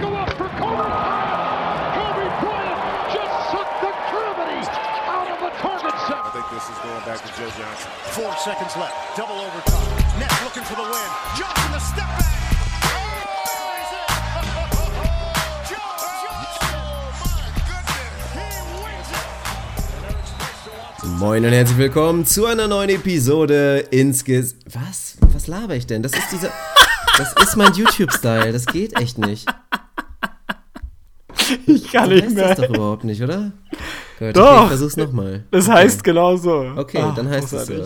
go up for Kobe Bryant. Kobe Bryant just sucked the gravity out of the target set. I think this is going back to Joe Johnson. Four seconds left. Double overtime. Nets looking for the win. Johnson the step back. Moin und herzlich willkommen zu einer neuen Episode ins Ges Was? Was laber ich denn? Das ist dieser. Das ist mein YouTube-Style. Das geht echt nicht. Ich kann Du nicht weißt mehr. das doch überhaupt nicht, oder? Gut, Doch. Okay, ich versuch's nochmal. Das heißt genau so. Okay, Ach, dann heißt es so.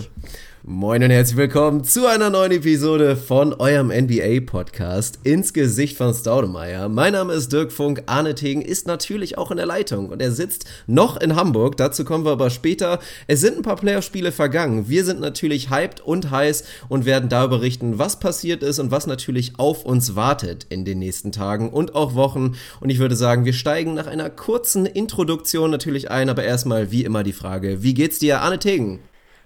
Moin und herzlich willkommen zu einer neuen Episode von eurem NBA-Podcast ins Gesicht von Staudemeyer. Mein Name ist Dirk Funk, Arne Tegen ist natürlich auch in der Leitung und er sitzt noch in Hamburg, dazu kommen wir aber später. Es sind ein paar Playoff-Spiele vergangen, wir sind natürlich hyped und heiß und werden darüber berichten, was passiert ist und was natürlich auf uns wartet in den nächsten Tagen und auch Wochen. Und ich würde sagen, wir steigen nach einer kurzen Introduktion natürlich ein, aber erstmal wie immer die Frage, wie geht's dir, Arne Tegen?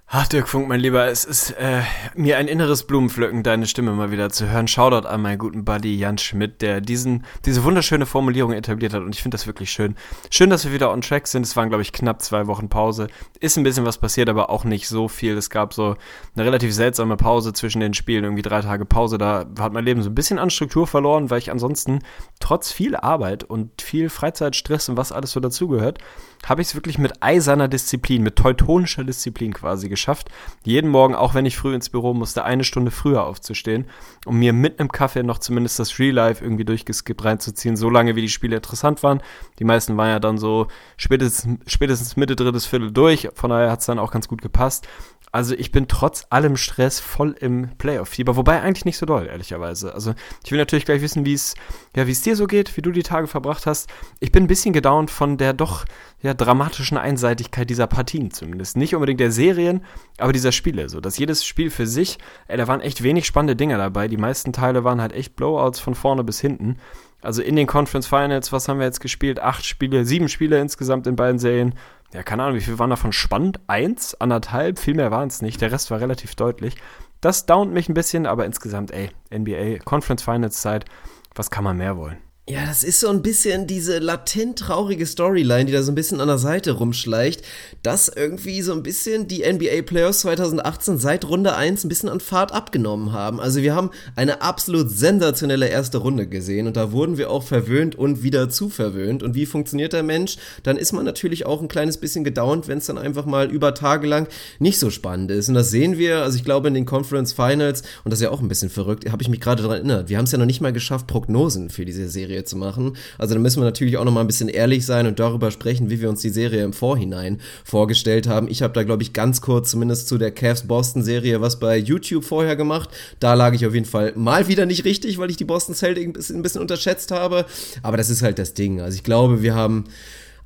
Ach, Dirk Funk, mein Lieber, es ist äh, mir ein inneres Blumenpflücken, deine Stimme mal wieder zu hören. Shoutout an meinen guten Buddy Jan Schmidt, der diesen, diese wunderschöne Formulierung etabliert hat und ich finde das wirklich schön. Schön, dass wir wieder on track sind. Es waren, glaube ich, knapp zwei Wochen Pause. Ist ein bisschen was passiert, aber auch nicht so viel. Es gab so eine relativ seltsame Pause zwischen den Spielen, irgendwie drei Tage Pause. Da hat mein Leben so ein bisschen an Struktur verloren, weil ich ansonsten trotz viel Arbeit und viel Freizeitstress und was alles so dazugehört, habe ich es wirklich mit eiserner Disziplin, mit teutonischer Disziplin quasi geschafft, jeden Morgen, auch wenn ich früh ins Büro musste, eine Stunde früher aufzustehen, um mir mit einem Kaffee noch zumindest das Real Life irgendwie durchgeskippt reinzuziehen, so lange wie die Spiele interessant waren. Die meisten waren ja dann so spätestens, spätestens Mitte, drittes Viertel durch, von daher hat es dann auch ganz gut gepasst. Also ich bin trotz allem Stress voll im Playoff-Fieber, wobei eigentlich nicht so doll, ehrlicherweise. Also ich will natürlich gleich wissen, wie es ja, wie es dir so geht, wie du die Tage verbracht hast. Ich bin ein bisschen gedownt von der doch ja, dramatischen Einseitigkeit dieser Partien zumindest. Nicht unbedingt der Serien, aber dieser Spiele. So, dass jedes Spiel für sich, ey, da waren echt wenig spannende Dinge dabei. Die meisten Teile waren halt echt Blowouts von vorne bis hinten. Also in den Conference Finals, was haben wir jetzt gespielt? Acht Spiele, sieben Spiele insgesamt in beiden Serien. Ja, keine Ahnung, wie viel waren davon spannend? Eins, anderthalb, viel mehr waren es nicht. Der Rest war relativ deutlich. Das downt mich ein bisschen, aber insgesamt, ey, NBA, Conference Finals Zeit, was kann man mehr wollen? Ja, das ist so ein bisschen diese latent traurige Storyline, die da so ein bisschen an der Seite rumschleicht, dass irgendwie so ein bisschen die NBA Playoffs 2018 seit Runde 1 ein bisschen an Fahrt abgenommen haben. Also wir haben eine absolut sensationelle erste Runde gesehen und da wurden wir auch verwöhnt und wieder zu verwöhnt. Und wie funktioniert der Mensch? Dann ist man natürlich auch ein kleines bisschen gedownt, wenn es dann einfach mal über Tage lang nicht so spannend ist. Und das sehen wir, also ich glaube in den Conference Finals, und das ist ja auch ein bisschen verrückt, habe ich mich gerade daran erinnert, wir haben es ja noch nicht mal geschafft, Prognosen für diese Serie zu machen. Also da müssen wir natürlich auch noch mal ein bisschen ehrlich sein und darüber sprechen, wie wir uns die Serie im Vorhinein vorgestellt haben. Ich habe da, glaube ich, ganz kurz zumindest zu der Cavs-Boston-Serie was bei YouTube vorher gemacht. Da lag ich auf jeden Fall mal wieder nicht richtig, weil ich die Boston Celtics ein bisschen, ein bisschen unterschätzt habe. Aber das ist halt das Ding. Also ich glaube, wir haben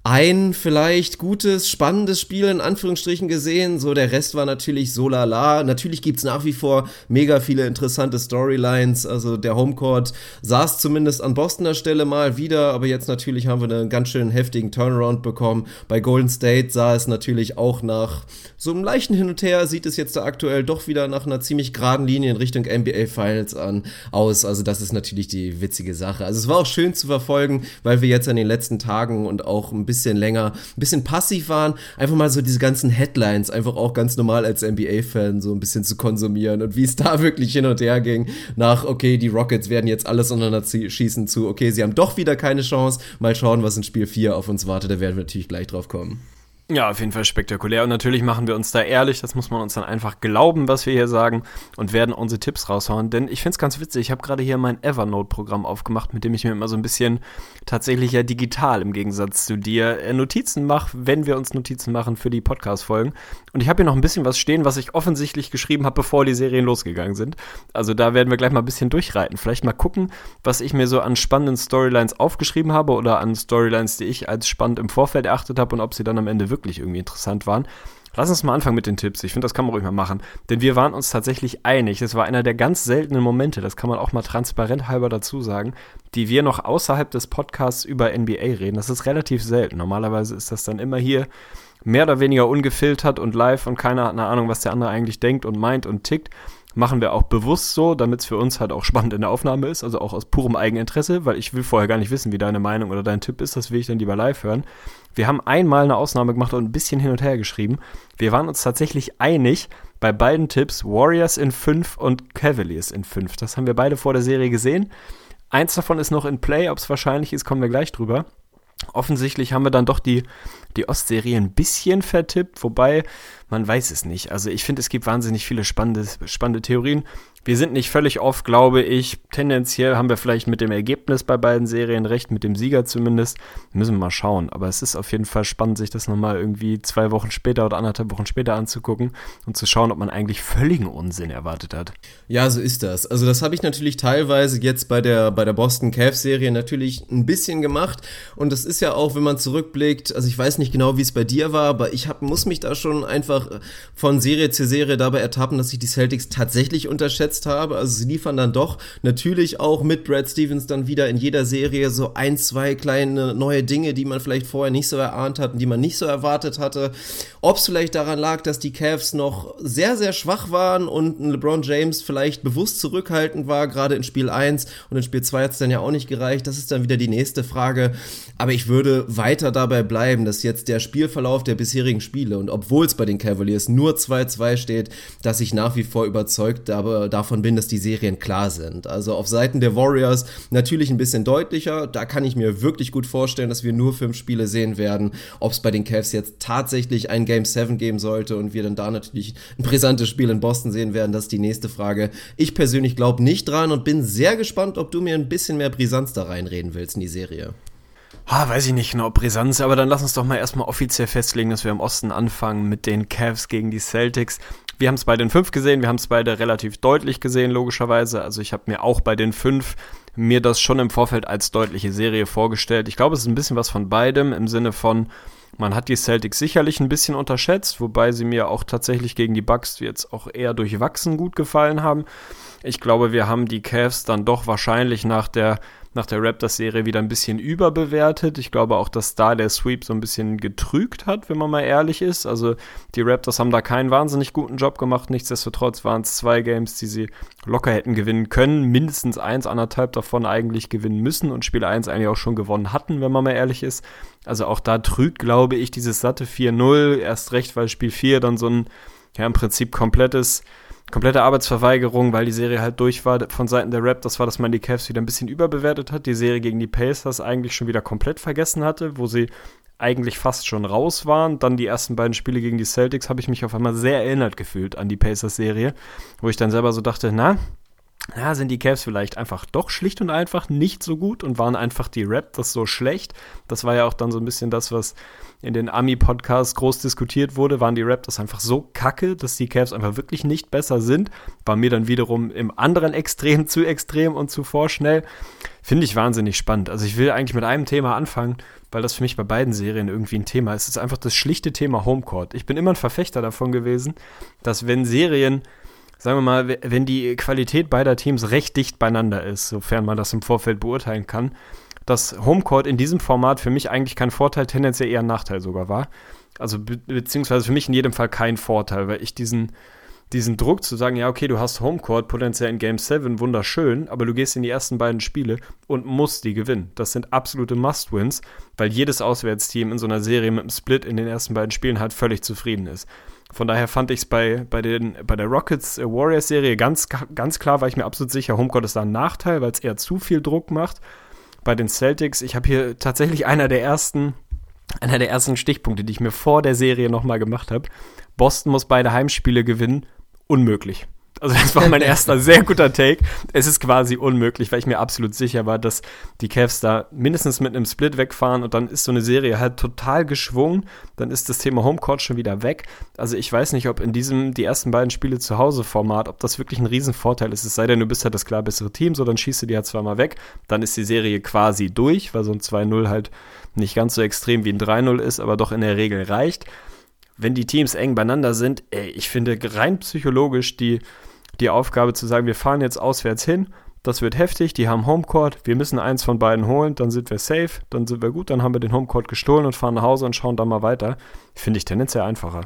ein vielleicht gutes, spannendes Spiel in Anführungsstrichen gesehen. So, der Rest war natürlich so lala. Natürlich gibt's nach wie vor mega viele interessante Storylines. Also der Homecourt saß zumindest an Bostoner Stelle mal wieder, aber jetzt natürlich haben wir einen ganz schön heftigen Turnaround bekommen. Bei Golden State sah es natürlich auch nach so einem leichten Hin und Her, sieht es jetzt da aktuell doch wieder nach einer ziemlich geraden Linie in Richtung NBA Finals an aus. Also das ist natürlich die witzige Sache. Also es war auch schön zu verfolgen, weil wir jetzt in den letzten Tagen und auch ein bisschen länger, ein bisschen passiv waren, einfach mal so diese ganzen Headlines einfach auch ganz normal als NBA-Fan so ein bisschen zu konsumieren und wie es da wirklich hin und her ging nach, okay, die Rockets werden jetzt alles untereinander schießen zu, okay, sie haben doch wieder keine Chance, mal schauen, was in Spiel 4 auf uns wartet, da werden wir natürlich gleich drauf kommen. Ja, auf jeden Fall spektakulär. Und natürlich machen wir uns da ehrlich, das muss man uns dann einfach glauben, was wir hier sagen und werden unsere Tipps raushauen. Denn ich finde es ganz witzig, ich habe gerade hier mein Evernote-Programm aufgemacht, mit dem ich mir immer so ein bisschen tatsächlich ja digital im Gegensatz zu dir äh, Notizen mache, wenn wir uns Notizen machen für die Podcast-Folgen. Und ich habe hier noch ein bisschen was stehen, was ich offensichtlich geschrieben habe, bevor die Serien losgegangen sind. Also da werden wir gleich mal ein bisschen durchreiten. Vielleicht mal gucken, was ich mir so an spannenden Storylines aufgeschrieben habe oder an Storylines, die ich als spannend im Vorfeld erachtet habe und ob sie dann am Ende wirklich irgendwie interessant waren. Lass uns mal anfangen mit den Tipps. Ich finde, das kann man ruhig mal machen. Denn wir waren uns tatsächlich einig. Es war einer der ganz seltenen Momente, das kann man auch mal transparent halber dazu sagen, die wir noch außerhalb des Podcasts über NBA reden. Das ist relativ selten. Normalerweise ist das dann immer hier mehr oder weniger ungefiltert und live und keiner hat eine Ahnung, was der andere eigentlich denkt und meint und tickt. Machen wir auch bewusst so, damit es für uns halt auch spannend in der Aufnahme ist, also auch aus purem Eigeninteresse, weil ich will vorher gar nicht wissen, wie deine Meinung oder dein Tipp ist, das will ich dann lieber live hören. Wir haben einmal eine Ausnahme gemacht und ein bisschen hin und her geschrieben. Wir waren uns tatsächlich einig bei beiden Tipps, Warriors in 5 und Cavaliers in 5. Das haben wir beide vor der Serie gesehen. Eins davon ist noch in Play, ob es wahrscheinlich ist, kommen wir gleich drüber. Offensichtlich haben wir dann doch die, die Ostserie ein bisschen vertippt, wobei man weiß es nicht. Also ich finde, es gibt wahnsinnig viele spannende, spannende Theorien. Wir sind nicht völlig off, glaube ich. Tendenziell haben wir vielleicht mit dem Ergebnis bei beiden Serien recht, mit dem Sieger zumindest. Müssen wir mal schauen. Aber es ist auf jeden Fall spannend, sich das nochmal irgendwie zwei Wochen später oder anderthalb Wochen später anzugucken und zu schauen, ob man eigentlich völligen Unsinn erwartet hat. Ja, so ist das. Also das habe ich natürlich teilweise jetzt bei der, bei der Boston Cavs Serie natürlich ein bisschen gemacht. Und das ist ja auch, wenn man zurückblickt, also ich weiß nicht genau, wie es bei dir war, aber ich hab, muss mich da schon einfach von Serie zu Serie dabei ertappen, dass ich die Celtics tatsächlich unterschätzt geschätzt habe. Also sie liefern dann doch natürlich auch mit Brad Stevens dann wieder in jeder Serie so ein, zwei kleine neue Dinge, die man vielleicht vorher nicht so erahnt hat und die man nicht so erwartet hatte. Ob es vielleicht daran lag, dass die Cavs noch sehr, sehr schwach waren und LeBron James vielleicht bewusst zurückhaltend war, gerade in Spiel 1 und in Spiel 2 hat es dann ja auch nicht gereicht. Das ist dann wieder die nächste Frage. Aber ich würde weiter dabei bleiben, dass jetzt der Spielverlauf der bisherigen Spiele und obwohl es bei den Cavaliers nur 2-2 steht, dass ich nach wie vor überzeugt davon bin, dass die Serien klar sind. Also auf Seiten der Warriors natürlich ein bisschen deutlicher. Da kann ich mir wirklich gut vorstellen, dass wir nur fünf Spiele sehen werden. Ob es bei den Cavs jetzt tatsächlich ein Game 7 geben sollte und wir dann da natürlich ein brisantes Spiel in Boston sehen werden, das ist die nächste Frage. Ich persönlich glaube nicht dran und bin sehr gespannt, ob du mir ein bisschen mehr Brisanz da reinreden willst in die Serie. Ah, weiß ich nicht genau, Brisanz, aber dann lass uns doch mal erstmal offiziell festlegen, dass wir im Osten anfangen mit den Cavs gegen die Celtics. Wir haben es bei den fünf gesehen, wir haben es beide relativ deutlich gesehen, logischerweise. Also ich habe mir auch bei den fünf mir das schon im Vorfeld als deutliche Serie vorgestellt. Ich glaube, es ist ein bisschen was von beidem im Sinne von, man hat die Celtics sicherlich ein bisschen unterschätzt, wobei sie mir auch tatsächlich gegen die Bucks jetzt auch eher durchwachsen gut gefallen haben. Ich glaube, wir haben die Cavs dann doch wahrscheinlich nach der nach der Raptors-Serie wieder ein bisschen überbewertet. Ich glaube auch, dass da der Sweep so ein bisschen getrügt hat, wenn man mal ehrlich ist. Also die Raptors haben da keinen wahnsinnig guten Job gemacht. Nichtsdestotrotz waren es zwei Games, die sie locker hätten gewinnen können. Mindestens eins, anderthalb davon eigentlich gewinnen müssen und Spiel 1 eigentlich auch schon gewonnen hatten, wenn man mal ehrlich ist. Also auch da trügt, glaube ich, dieses satte 4-0. Erst recht, weil Spiel 4 dann so ein, ja, im Prinzip komplettes komplette Arbeitsverweigerung, weil die Serie halt durch war von Seiten der Rap. Das war, dass man die Cavs wieder ein bisschen überbewertet hat. Die Serie gegen die Pacers eigentlich schon wieder komplett vergessen hatte, wo sie eigentlich fast schon raus waren. Dann die ersten beiden Spiele gegen die Celtics habe ich mich auf einmal sehr erinnert gefühlt an die Pacers-Serie, wo ich dann selber so dachte, na, ja, sind die Cavs vielleicht einfach doch schlicht und einfach nicht so gut und waren einfach die Raptors so schlecht. Das war ja auch dann so ein bisschen das, was in den Ami-Podcasts groß diskutiert wurde. Waren die Raptors einfach so kacke, dass die Cavs einfach wirklich nicht besser sind? War mir dann wiederum im anderen Extrem zu extrem und zu vorschnell. Finde ich wahnsinnig spannend. Also ich will eigentlich mit einem Thema anfangen, weil das für mich bei beiden Serien irgendwie ein Thema ist. Es ist einfach das schlichte Thema Homecourt. Ich bin immer ein Verfechter davon gewesen, dass wenn Serien sagen wir mal, wenn die Qualität beider Teams recht dicht beieinander ist, sofern man das im Vorfeld beurteilen kann, dass Homecourt in diesem Format für mich eigentlich kein Vorteil, tendenziell eher ein Nachteil sogar war. Also be beziehungsweise für mich in jedem Fall kein Vorteil, weil ich diesen, diesen Druck zu sagen, ja, okay, du hast Homecourt potenziell in Game 7, wunderschön, aber du gehst in die ersten beiden Spiele und musst die gewinnen. Das sind absolute Must-Wins, weil jedes Auswärtsteam in so einer Serie mit einem Split in den ersten beiden Spielen halt völlig zufrieden ist. Von daher fand ich es bei, bei, bei der Rockets Warriors Serie ganz, ganz klar, war ich mir absolut sicher, Homecourt ist da ein Nachteil, weil es eher zu viel Druck macht. Bei den Celtics, ich habe hier tatsächlich einer der ersten, einer der ersten Stichpunkte, die ich mir vor der Serie nochmal gemacht habe. Boston muss beide Heimspiele gewinnen. Unmöglich. Also das war mein erster sehr guter Take. Es ist quasi unmöglich, weil ich mir absolut sicher war, dass die Cavs da mindestens mit einem Split wegfahren und dann ist so eine Serie halt total geschwungen. Dann ist das Thema Homecourt schon wieder weg. Also ich weiß nicht, ob in diesem die ersten beiden Spiele zu Hause Format, ob das wirklich ein Riesenvorteil ist. Es sei denn, du bist halt das klar bessere Team, so dann schießt du die halt zweimal weg. Dann ist die Serie quasi durch, weil so ein 2-0 halt nicht ganz so extrem wie ein 3-0 ist, aber doch in der Regel reicht wenn die Teams eng beieinander sind, ey, ich finde rein psychologisch die, die Aufgabe zu sagen, wir fahren jetzt auswärts hin, das wird heftig, die haben Homecourt, wir müssen eins von beiden holen, dann sind wir safe, dann sind wir gut, dann haben wir den Homecourt gestohlen und fahren nach Hause und schauen dann mal weiter. Finde ich tendenziell einfacher.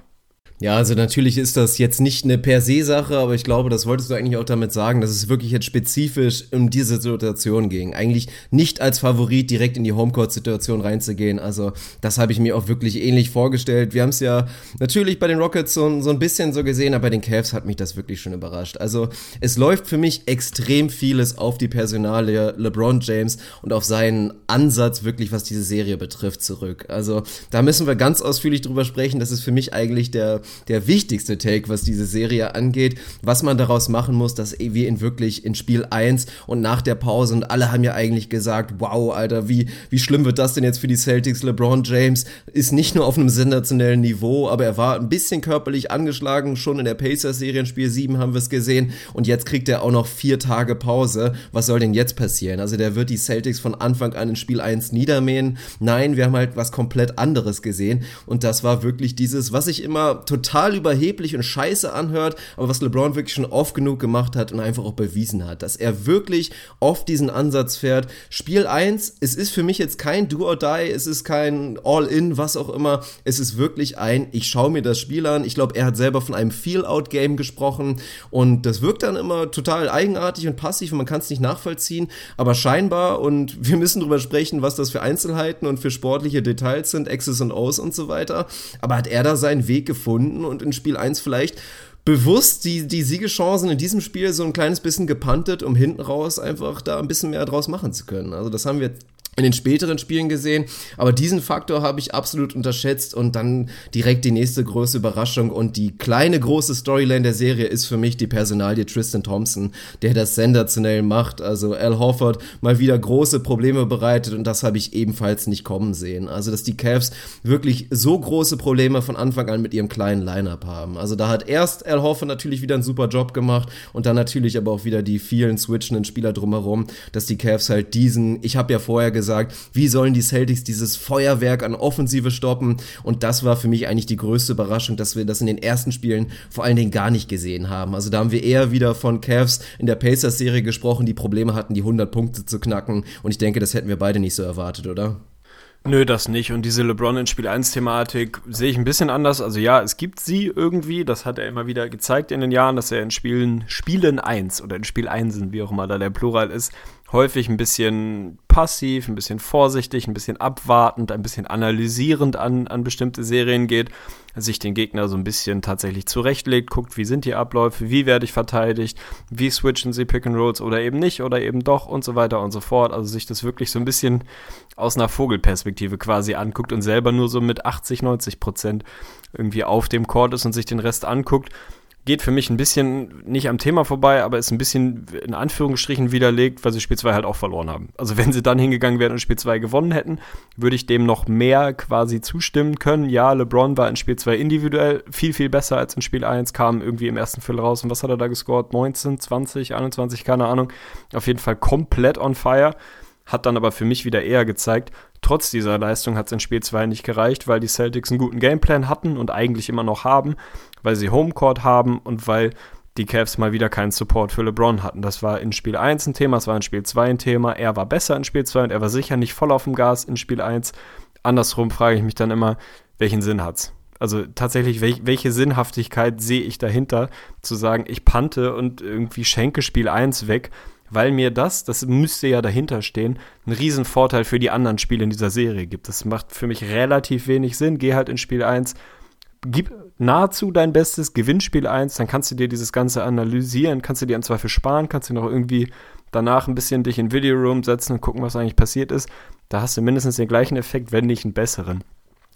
Ja, also natürlich ist das jetzt nicht eine per se Sache, aber ich glaube, das wolltest du eigentlich auch damit sagen, dass es wirklich jetzt spezifisch um diese Situation ging. Eigentlich nicht als Favorit direkt in die Homecourt-Situation reinzugehen. Also das habe ich mir auch wirklich ähnlich vorgestellt. Wir haben es ja natürlich bei den Rockets so, so ein bisschen so gesehen, aber bei den Cavs hat mich das wirklich schon überrascht. Also es läuft für mich extrem vieles auf die Personalie LeBron James und auf seinen Ansatz wirklich, was diese Serie betrifft, zurück. Also da müssen wir ganz ausführlich drüber sprechen. Das ist für mich eigentlich der der wichtigste Take, was diese Serie angeht, was man daraus machen muss, dass wir ihn wirklich in Spiel 1 und nach der Pause und alle haben ja eigentlich gesagt, wow, Alter, wie, wie schlimm wird das denn jetzt für die Celtics? LeBron James ist nicht nur auf einem sensationellen Niveau, aber er war ein bisschen körperlich angeschlagen, schon in der Pacers-Serie in Spiel 7 haben wir es gesehen und jetzt kriegt er auch noch vier Tage Pause. Was soll denn jetzt passieren? Also der wird die Celtics von Anfang an in Spiel 1 niedermähen. Nein, wir haben halt was komplett anderes gesehen und das war wirklich dieses, was ich immer total total überheblich und scheiße anhört, aber was LeBron wirklich schon oft genug gemacht hat und einfach auch bewiesen hat, dass er wirklich oft diesen Ansatz fährt. Spiel 1, es ist für mich jetzt kein Do or Die, es ist kein All-In, was auch immer. Es ist wirklich ein, ich schaue mir das Spiel an. Ich glaube, er hat selber von einem Feel-Out-Game gesprochen und das wirkt dann immer total eigenartig und passiv und man kann es nicht nachvollziehen, aber scheinbar und wir müssen drüber sprechen, was das für Einzelheiten und für sportliche Details sind, X's und O's und so weiter. Aber hat er da seinen Weg gefunden? Gefunden und in Spiel 1 vielleicht bewusst die, die Siegeschancen in diesem Spiel so ein kleines bisschen gepantet, um hinten raus einfach da ein bisschen mehr draus machen zu können. Also das haben wir in den späteren Spielen gesehen. Aber diesen Faktor habe ich absolut unterschätzt und dann direkt die nächste große Überraschung und die kleine große Storyline der Serie ist für mich die Personalie Tristan Thompson, der das sensationell macht. Also Al Horford mal wieder große Probleme bereitet und das habe ich ebenfalls nicht kommen sehen. Also dass die Cavs wirklich so große Probleme von Anfang an mit ihrem kleinen Lineup haben. Also da hat erst Al Horford natürlich wieder einen super Job gemacht und dann natürlich aber auch wieder die vielen switchenden Spieler drumherum, dass die Cavs halt diesen, ich habe ja vorher gesagt, gesagt, wie sollen die Celtics dieses Feuerwerk an Offensive stoppen? Und das war für mich eigentlich die größte Überraschung, dass wir das in den ersten Spielen vor allen Dingen gar nicht gesehen haben. Also da haben wir eher wieder von Cavs in der Pacers-Serie gesprochen, die Probleme hatten, die 100 Punkte zu knacken. Und ich denke, das hätten wir beide nicht so erwartet, oder? Nö, das nicht. Und diese LeBron in Spiel 1 Thematik sehe ich ein bisschen anders. Also ja, es gibt sie irgendwie. Das hat er immer wieder gezeigt in den Jahren, dass er in Spielen, Spielen 1 oder in Spiel 1, wie auch immer da der Plural ist, häufig ein bisschen passiv, ein bisschen vorsichtig, ein bisschen abwartend, ein bisschen analysierend an, an bestimmte Serien geht, sich den Gegner so ein bisschen tatsächlich zurechtlegt, guckt, wie sind die Abläufe, wie werde ich verteidigt, wie switchen sie Pick and Rolls oder eben nicht oder eben doch und so weiter und so fort. Also sich das wirklich so ein bisschen aus einer Vogelperspektive quasi anguckt und selber nur so mit 80, 90 Prozent irgendwie auf dem Court ist und sich den Rest anguckt geht für mich ein bisschen nicht am Thema vorbei, aber ist ein bisschen in Anführungsstrichen widerlegt, weil sie Spiel 2 halt auch verloren haben. Also wenn sie dann hingegangen wären und Spiel 2 gewonnen hätten, würde ich dem noch mehr quasi zustimmen können. Ja, LeBron war in Spiel 2 individuell viel, viel besser als in Spiel 1, kam irgendwie im ersten Viertel raus. Und was hat er da gescored? 19, 20, 21, keine Ahnung. Auf jeden Fall komplett on fire. Hat dann aber für mich wieder eher gezeigt, trotz dieser Leistung hat es in Spiel 2 nicht gereicht, weil die Celtics einen guten Gameplan hatten und eigentlich immer noch haben weil sie Homecourt haben und weil die Cavs mal wieder keinen Support für LeBron hatten. Das war in Spiel 1 ein Thema, es war in Spiel 2 ein Thema. Er war besser in Spiel 2 und er war sicher nicht voll auf dem Gas in Spiel 1. Andersrum frage ich mich dann immer, welchen Sinn hat's? Also tatsächlich, welch, welche Sinnhaftigkeit sehe ich dahinter, zu sagen, ich pante und irgendwie schenke Spiel 1 weg, weil mir das, das müsste ja dahinter stehen, einen riesen Vorteil für die anderen Spiele in dieser Serie gibt. Das macht für mich relativ wenig Sinn. Geh halt in Spiel 1, gib nahezu dein bestes Gewinnspiel 1, dann kannst du dir dieses Ganze analysieren, kannst du dir im Zweifel sparen, kannst du noch irgendwie danach ein bisschen dich in Video Room setzen und gucken, was eigentlich passiert ist. Da hast du mindestens den gleichen Effekt, wenn nicht einen besseren.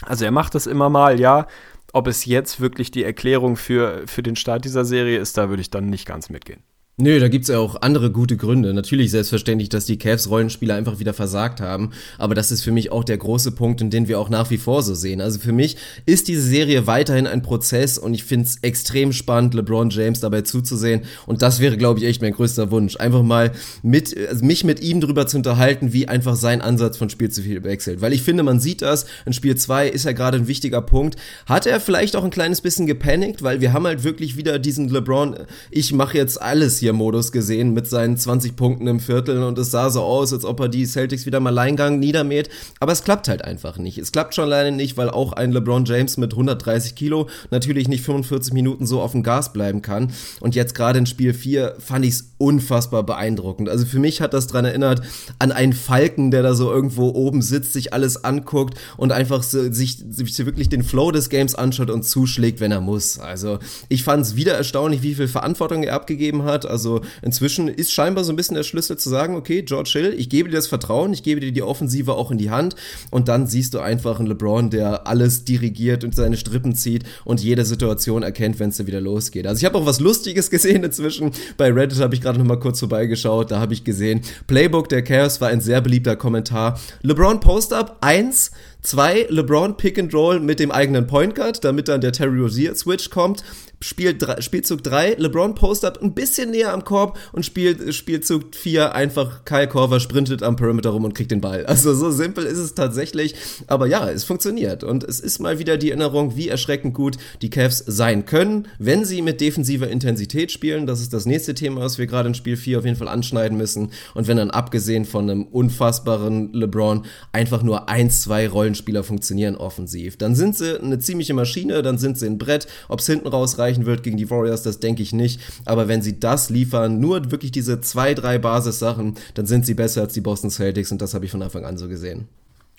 Also er macht das immer mal, ja. Ob es jetzt wirklich die Erklärung für, für den Start dieser Serie ist, da würde ich dann nicht ganz mitgehen. Nö, da gibt's ja auch andere gute Gründe. Natürlich selbstverständlich, dass die Cavs-Rollenspieler einfach wieder versagt haben. Aber das ist für mich auch der große Punkt, in den wir auch nach wie vor so sehen. Also für mich ist diese Serie weiterhin ein Prozess und ich find's extrem spannend, LeBron James dabei zuzusehen. Und das wäre, glaube ich, echt mein größter Wunsch. Einfach mal mit, also mich mit ihm drüber zu unterhalten, wie einfach sein Ansatz von Spiel zu viel wechselt. Weil ich finde, man sieht das. In Spiel 2 ist er gerade ein wichtiger Punkt. Hat er vielleicht auch ein kleines bisschen gepanikt, weil wir haben halt wirklich wieder diesen LeBron, ich mache jetzt alles hier Tabellenführungsmarschier-Modus gesehen mit seinen 20 Punkten im Viertel und es sah so aus, als ob er die Celtics wieder mal Alleingang niedermäht. Aber es klappt halt einfach nicht. Es klappt schon alleine nicht, weil auch ein LeBron James mit 130 Kilo natürlich nicht 45 Minuten so auf dem Gas bleiben kann. Und jetzt gerade in Spiel 4 fand ich es unfassbar beeindruckend. Also für mich hat das dran erinnert an einen Falken, der da so irgendwo oben sitzt, sich alles anguckt und einfach so, sich, sich wirklich den Flow des Games anschaut und zuschlägt, wenn er muss. Also ich fand es wieder erstaunlich, wie viel Verantwortung er abgegeben hat. Also inzwischen ist scheinbar so ein bisschen der Schlüssel zu sagen, okay, George Hill, ich gebe dir das Vertrauen, ich gebe dir die Offensive auch in die Hand und dann siehst du einfach einen LeBron, der alles dirigiert und seine Strippen zieht und jede Situation erkennt, wenn es wieder losgeht. Also ich habe auch was Lustiges gesehen inzwischen. Bei Reddit habe ich gerade noch mal kurz vorbeigeschaut, da habe ich gesehen, Playbook der Chaos war ein sehr beliebter Kommentar. LeBron Post-Up 1 Zwei, LeBron Pick and Roll mit dem eigenen Point Guard, damit dann der Terry Rozier Switch kommt. Spiel drei, Spielzug 3, LeBron postet ein bisschen näher am Korb und spielt Spielzug 4 einfach Kyle Korver sprintet am Perimeter rum und kriegt den Ball. Also so simpel ist es tatsächlich, aber ja, es funktioniert und es ist mal wieder die Erinnerung, wie erschreckend gut die Cavs sein können, wenn sie mit defensiver Intensität spielen. Das ist das nächste Thema, was wir gerade in Spiel 4 auf jeden Fall anschneiden müssen und wenn dann abgesehen von einem unfassbaren LeBron einfach nur ein, zwei Rollenspieler funktionieren offensiv, dann sind sie eine ziemliche Maschine, dann sind sie ein Brett, ob es hinten raus reicht, reichen wird gegen die Warriors, das denke ich nicht. Aber wenn sie das liefern, nur wirklich diese zwei, drei Basissachen, dann sind sie besser als die Boston Celtics und das habe ich von Anfang an so gesehen.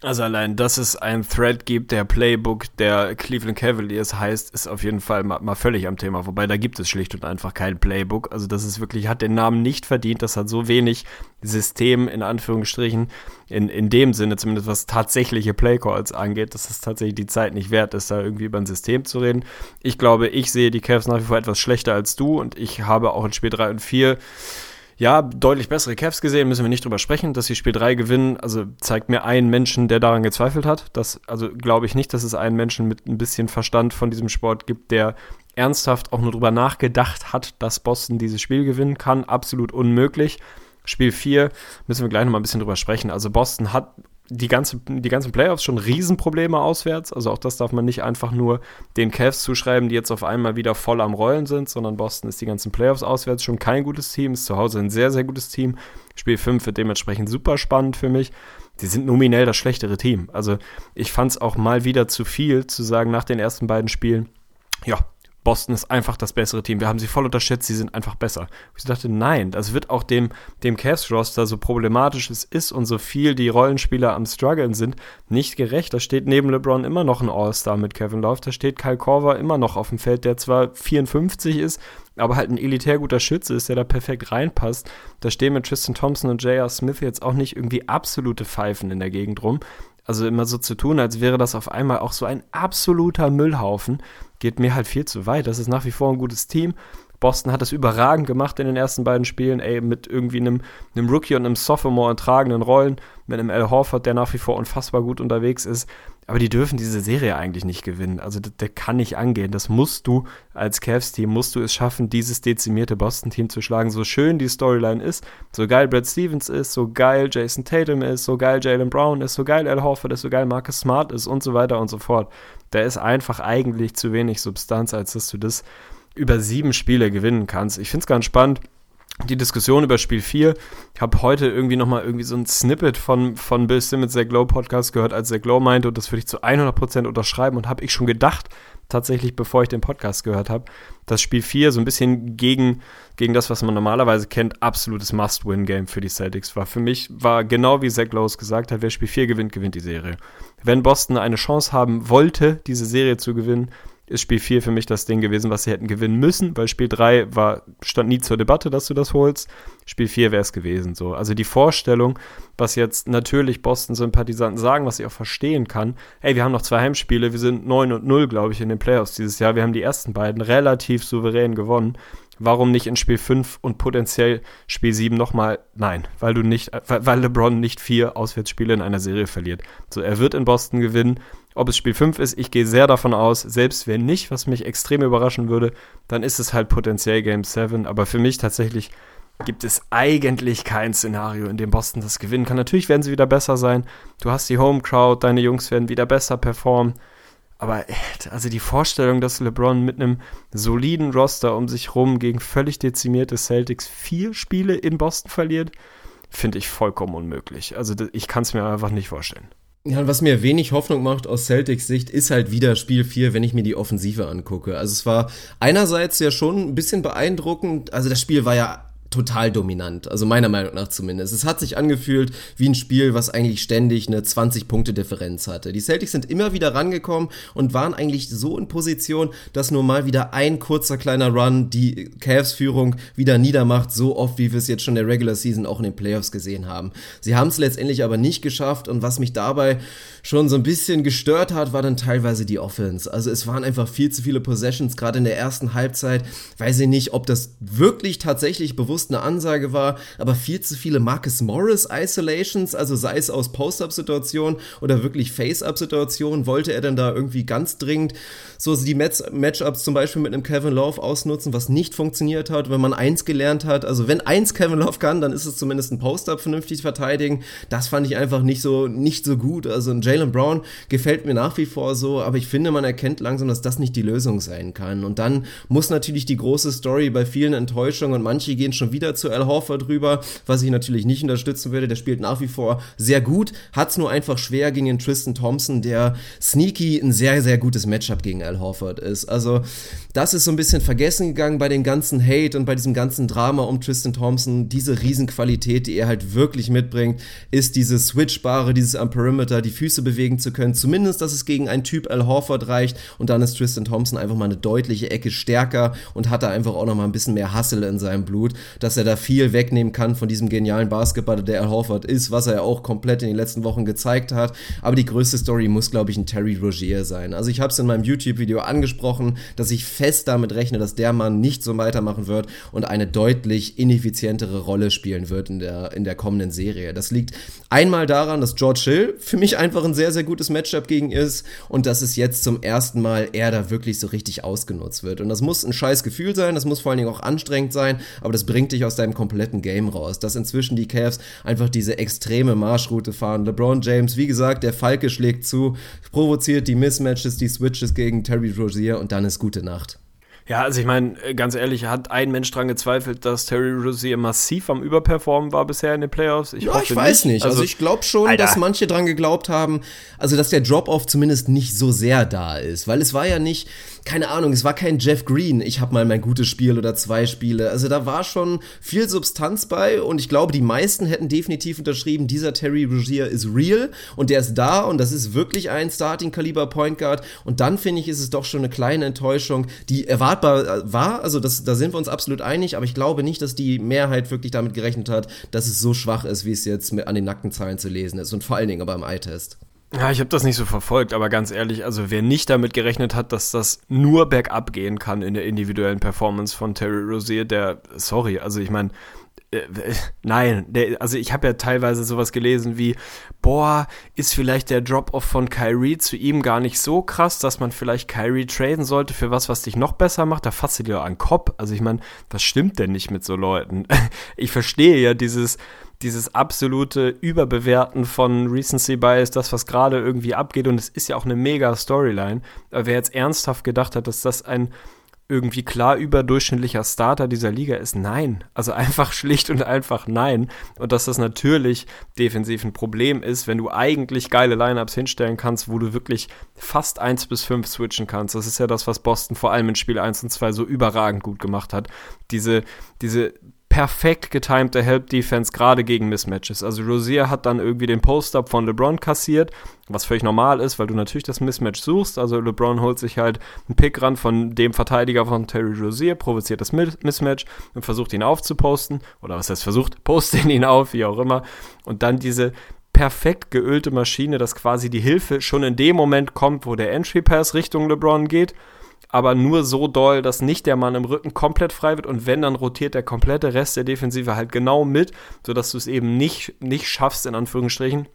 Also allein, dass es ein Thread gibt, der Playbook der Cleveland Cavaliers heißt, ist auf jeden Fall mal, mal, völlig am Thema. Wobei da gibt es schlicht und einfach kein Playbook. Also das ist wirklich, hat den Namen nicht verdient. Das hat so wenig System in Anführungsstrichen in, in dem Sinne, zumindest was tatsächliche Playcalls angeht, dass es tatsächlich die Zeit nicht wert ist, da irgendwie über ein System zu reden. Ich glaube, ich sehe die Cavs nach wie vor etwas schlechter als du und ich habe auch in Spiel 3 und 4 ja, deutlich bessere Cavs gesehen, müssen wir nicht drüber sprechen, dass sie Spiel 3 gewinnen. Also zeigt mir einen Menschen, der daran gezweifelt hat. Das, also glaube ich nicht, dass es einen Menschen mit ein bisschen Verstand von diesem Sport gibt, der ernsthaft auch nur drüber nachgedacht hat, dass Boston dieses Spiel gewinnen kann. Absolut unmöglich. Spiel 4 müssen wir gleich noch mal ein bisschen drüber sprechen. Also Boston hat die, ganze, die ganzen Playoffs schon Riesenprobleme auswärts. Also auch das darf man nicht einfach nur den Cavs zuschreiben, die jetzt auf einmal wieder voll am Rollen sind, sondern Boston ist die ganzen Playoffs auswärts schon kein gutes Team, ist zu Hause ein sehr, sehr gutes Team. Spiel 5 wird dementsprechend super spannend für mich. Die sind nominell das schlechtere Team. Also ich fand es auch mal wieder zu viel zu sagen nach den ersten beiden Spielen, ja, Boston ist einfach das bessere Team. Wir haben sie voll unterschätzt, sie sind einfach besser. Ich dachte, nein, das wird auch dem, dem Cavs-Roster, so problematisch es ist und so viel die Rollenspieler am struggeln sind, nicht gerecht. Da steht neben LeBron immer noch ein All-Star mit Kevin Love. Da steht Kyle Korver immer noch auf dem Feld, der zwar 54 ist, aber halt ein elitär guter Schütze ist, der da perfekt reinpasst. Da stehen mit Tristan Thompson und J.R. Smith jetzt auch nicht irgendwie absolute Pfeifen in der Gegend rum. Also immer so zu tun, als wäre das auf einmal auch so ein absoluter Müllhaufen, geht mir halt viel zu weit. Das ist nach wie vor ein gutes Team. Boston hat das überragend gemacht in den ersten beiden Spielen, ey, mit irgendwie einem, einem Rookie und einem Sophomore in tragenden Rollen, mit einem Al Horford, der nach wie vor unfassbar gut unterwegs ist. Aber die dürfen diese Serie eigentlich nicht gewinnen. Also der, der kann nicht angehen. Das musst du als Cavs-Team, musst du es schaffen, dieses dezimierte Boston-Team zu schlagen. So schön die Storyline ist, so geil Brad Stevens ist, so geil Jason Tatum ist, so geil Jalen Brown ist, so geil Al Horford ist, so geil Marcus Smart ist und so weiter und so fort. Da ist einfach eigentlich zu wenig Substanz, als dass du das über sieben Spiele gewinnen kannst. Ich finde es ganz spannend die Diskussion über Spiel 4. Ich habe heute irgendwie nochmal irgendwie so ein Snippet von, von Bill Simmons, der Glow Podcast gehört, als der Glow meinte, und das würde ich zu 100% unterschreiben und habe ich schon gedacht, tatsächlich, bevor ich den Podcast gehört habe, dass Spiel 4 so ein bisschen gegen, gegen das, was man normalerweise kennt, absolutes Must-Win-Game für die Celtics war. Für mich war genau wie Zach Lowe gesagt hat, wer Spiel 4 gewinnt, gewinnt die Serie. Wenn Boston eine Chance haben wollte, diese Serie zu gewinnen, ist Spiel 4 für mich das Ding gewesen, was sie hätten gewinnen müssen, weil Spiel 3 war, stand nie zur Debatte, dass du das holst. Spiel 4 wäre es gewesen. So. Also die Vorstellung, was jetzt natürlich Boston-Sympathisanten sagen, was ich auch verstehen kann, ey, wir haben noch zwei Heimspiele, wir sind 9 und 0, glaube ich, in den Playoffs dieses Jahr. Wir haben die ersten beiden relativ souverän gewonnen. Warum nicht in Spiel 5 und potenziell Spiel 7 nochmal? Nein, weil du nicht, weil LeBron nicht vier Auswärtsspiele in einer Serie verliert. So, er wird in Boston gewinnen ob es Spiel 5 ist, ich gehe sehr davon aus, selbst wenn nicht, was mich extrem überraschen würde, dann ist es halt potenziell Game 7. Aber für mich tatsächlich gibt es eigentlich kein Szenario, in dem Boston das gewinnen kann. Natürlich werden sie wieder besser sein. Du hast die Home Crowd, deine Jungs werden wieder besser performen. Aber also die Vorstellung, dass LeBron mit einem soliden Roster um sich rum gegen völlig dezimierte Celtics vier Spiele in Boston verliert, finde ich vollkommen unmöglich. Also ich kann es mir einfach nicht vorstellen. Ja, was mir wenig Hoffnung macht aus Celtics Sicht, ist halt wieder Spiel 4, wenn ich mir die Offensive angucke. Also es war einerseits ja schon ein bisschen beeindruckend, also das Spiel war ja total dominant. Also meiner Meinung nach zumindest. Es hat sich angefühlt wie ein Spiel, was eigentlich ständig eine 20-Punkte-Differenz hatte. Die Celtics sind immer wieder rangekommen und waren eigentlich so in Position, dass nur mal wieder ein kurzer kleiner Run die Cavs-Führung wieder niedermacht, so oft wie wir es jetzt schon in der Regular Season auch in den Playoffs gesehen haben. Sie haben es letztendlich aber nicht geschafft und was mich dabei schon so ein bisschen gestört hat, war dann teilweise die Offense. Also es waren einfach viel zu viele Possessions, gerade in der ersten Halbzeit. Weiß ich nicht, ob das wirklich tatsächlich bewusst eine Ansage war, aber viel zu viele Marcus Morris Isolations, also sei es aus Post-Up-Situationen oder wirklich Face-Up-Situationen, wollte er dann da irgendwie ganz dringend so die Matchups zum Beispiel mit einem Kevin Love ausnutzen, was nicht funktioniert hat, wenn man eins gelernt hat. Also wenn eins Kevin Love kann, dann ist es zumindest ein Post-Up vernünftig verteidigen. Das fand ich einfach nicht so, nicht so gut. Also ein Jalen Brown gefällt mir nach wie vor so, aber ich finde, man erkennt langsam, dass das nicht die Lösung sein kann. Und dann muss natürlich die große Story bei vielen Enttäuschungen und manche gehen schon wieder zu Al Horford rüber, was ich natürlich nicht unterstützen würde. Der spielt nach wie vor sehr gut, hat es nur einfach schwer gegen den Tristan Thompson, der sneaky ein sehr, sehr gutes Matchup gegen Al Horford ist. Also das ist so ein bisschen vergessen gegangen bei dem ganzen Hate und bei diesem ganzen Drama um Tristan Thompson. Diese Riesenqualität, die er halt wirklich mitbringt, ist dieses Switchbare, dieses am Perimeter, die Füße bewegen zu können. Zumindest, dass es gegen einen Typ Al Horford reicht und dann ist Tristan Thompson einfach mal eine deutliche Ecke stärker und hat da einfach auch noch mal ein bisschen mehr Hustle in seinem Blut, dass er da viel wegnehmen kann von diesem genialen Basketballer, der Al Horford ist, was er ja auch komplett in den letzten Wochen gezeigt hat. Aber die größte Story muss, glaube ich, ein Terry Rogier sein. Also ich habe es in meinem YouTube-Video angesprochen, dass ich fest damit rechne, dass der Mann nicht so weitermachen wird und eine deutlich ineffizientere Rolle spielen wird in der, in der kommenden Serie. Das liegt einmal daran, dass George Hill für mich einfach ein sehr, sehr gutes Matchup gegen ist und dass es jetzt zum ersten Mal er da wirklich so richtig ausgenutzt wird. Und das muss ein scheiß Gefühl sein, das muss vor allen Dingen auch anstrengend sein, aber das bringt dich aus deinem kompletten Game raus. Dass inzwischen die Cavs einfach diese extreme Marschroute fahren. LeBron James, wie gesagt, der Falke schlägt zu, provoziert die Mismatches, die Switches gegen Terry Rozier und dann ist gute Nacht. Ja, also ich meine, ganz ehrlich, hat ein Mensch dran gezweifelt, dass Terry Rozier massiv am Überperformen war bisher in den Playoffs? Ich ja, ich weiß nicht. nicht. Also, also, ich glaube schon, Alter. dass manche dran geglaubt haben, also dass der Drop-Off zumindest nicht so sehr da ist, weil es war ja nicht, keine Ahnung, es war kein Jeff Green, ich habe mal mein gutes Spiel oder zwei Spiele. Also da war schon viel Substanz bei und ich glaube, die meisten hätten definitiv unterschrieben, dieser Terry Rozier ist real und der ist da und das ist wirklich ein Starting-Kaliber Point Guard und dann finde ich, ist es doch schon eine kleine Enttäuschung, die erwartbar äh, war. Also das, da sind wir uns absolut einig, aber ich glaube nicht, dass die Mehrheit wirklich damit gerechnet hat, dass es so schwach ist, wie es jetzt an den nackten Zahlen zu lesen ist und vor allen Dingen aber im Eye-Test. Ja, ich habe das nicht so verfolgt, aber ganz ehrlich, also wer nicht damit gerechnet hat, dass das nur bergab gehen kann in der individuellen Performance von Terry Rozier, der, sorry, also ich meine, äh, nein, der, also ich habe ja teilweise sowas gelesen wie, boah, ist vielleicht der Drop-off von Kyrie zu ihm gar nicht so krass, dass man vielleicht Kyrie traden sollte für was, was dich noch besser macht. Da fasst du dir den Kopf. Also ich meine, was stimmt denn nicht mit so Leuten? Ich verstehe ja dieses, dieses absolute Überbewerten von Recency Bias, das, was gerade irgendwie abgeht. Und es ist ja auch eine mega Storyline. Aber wer jetzt ernsthaft gedacht hat, dass das ein irgendwie klar überdurchschnittlicher Starter dieser Liga ist? Nein. Also einfach schlicht und einfach nein. Und dass das natürlich defensiv ein Problem ist, wenn du eigentlich geile Lineups hinstellen kannst, wo du wirklich fast 1 bis 5 switchen kannst. Das ist ja das, was Boston vor allem in Spiel 1 und 2 so überragend gut gemacht hat. Diese, diese perfekt getimte Help-Defense, gerade gegen Mismatches. Also Rosier hat dann irgendwie den Post-Up von LeBron kassiert, was völlig normal ist, weil du natürlich das Mismatch suchst. Also LeBron holt sich halt einen Pick ran von dem Verteidiger von Terry Rosier, provoziert das Mismatch und versucht ihn aufzuposten. Oder was heißt versucht? Postet ihn auf, wie auch immer. Und dann diese perfekt geölte Maschine, dass quasi die Hilfe schon in dem Moment kommt, wo der Entry Pass Richtung LeBron geht aber nur so doll, dass nicht der Mann im Rücken komplett frei wird und wenn, dann rotiert der komplette Rest der Defensive halt genau mit, sodass du es eben nicht, nicht schaffst, in Anführungsstrichen,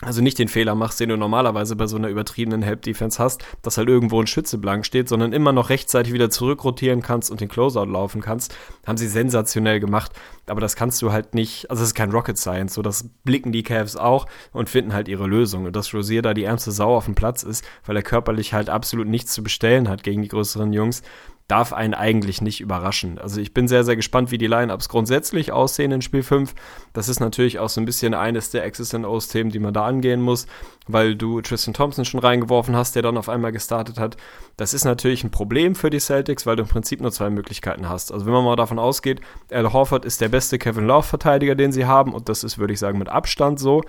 also nicht den Fehler machst, den du normalerweise bei so einer übertriebenen Help-Defense hast, dass halt irgendwo ein Schütze blank steht, sondern immer noch rechtzeitig wieder zurückrotieren kannst und den Closeout laufen kannst, haben sie sensationell gemacht. Aber das kannst du halt nicht, also es ist kein Rocket Science, so das blicken die Cavs auch und finden halt ihre Lösung. Und dass Rosier da die ärmste Sau auf dem Platz ist, weil er körperlich halt absolut nichts zu bestellen hat gegen die größeren Jungs, darf einen eigentlich nicht überraschen. Also ich bin sehr, sehr gespannt, wie die Lineups grundsätzlich aussehen in Spiel 5. Das ist natürlich auch so ein bisschen eines der X's and O's Themen, die man da angehen muss, weil du Tristan Thompson schon reingeworfen hast, der dann auf einmal gestartet hat. Das ist natürlich ein Problem für die Celtics, weil du im Prinzip nur zwei Möglichkeiten hast. Also wenn man mal davon ausgeht, Al Horford ist der beste Kevin Love Verteidiger, den sie haben und das ist, würde ich sagen, mit Abstand so.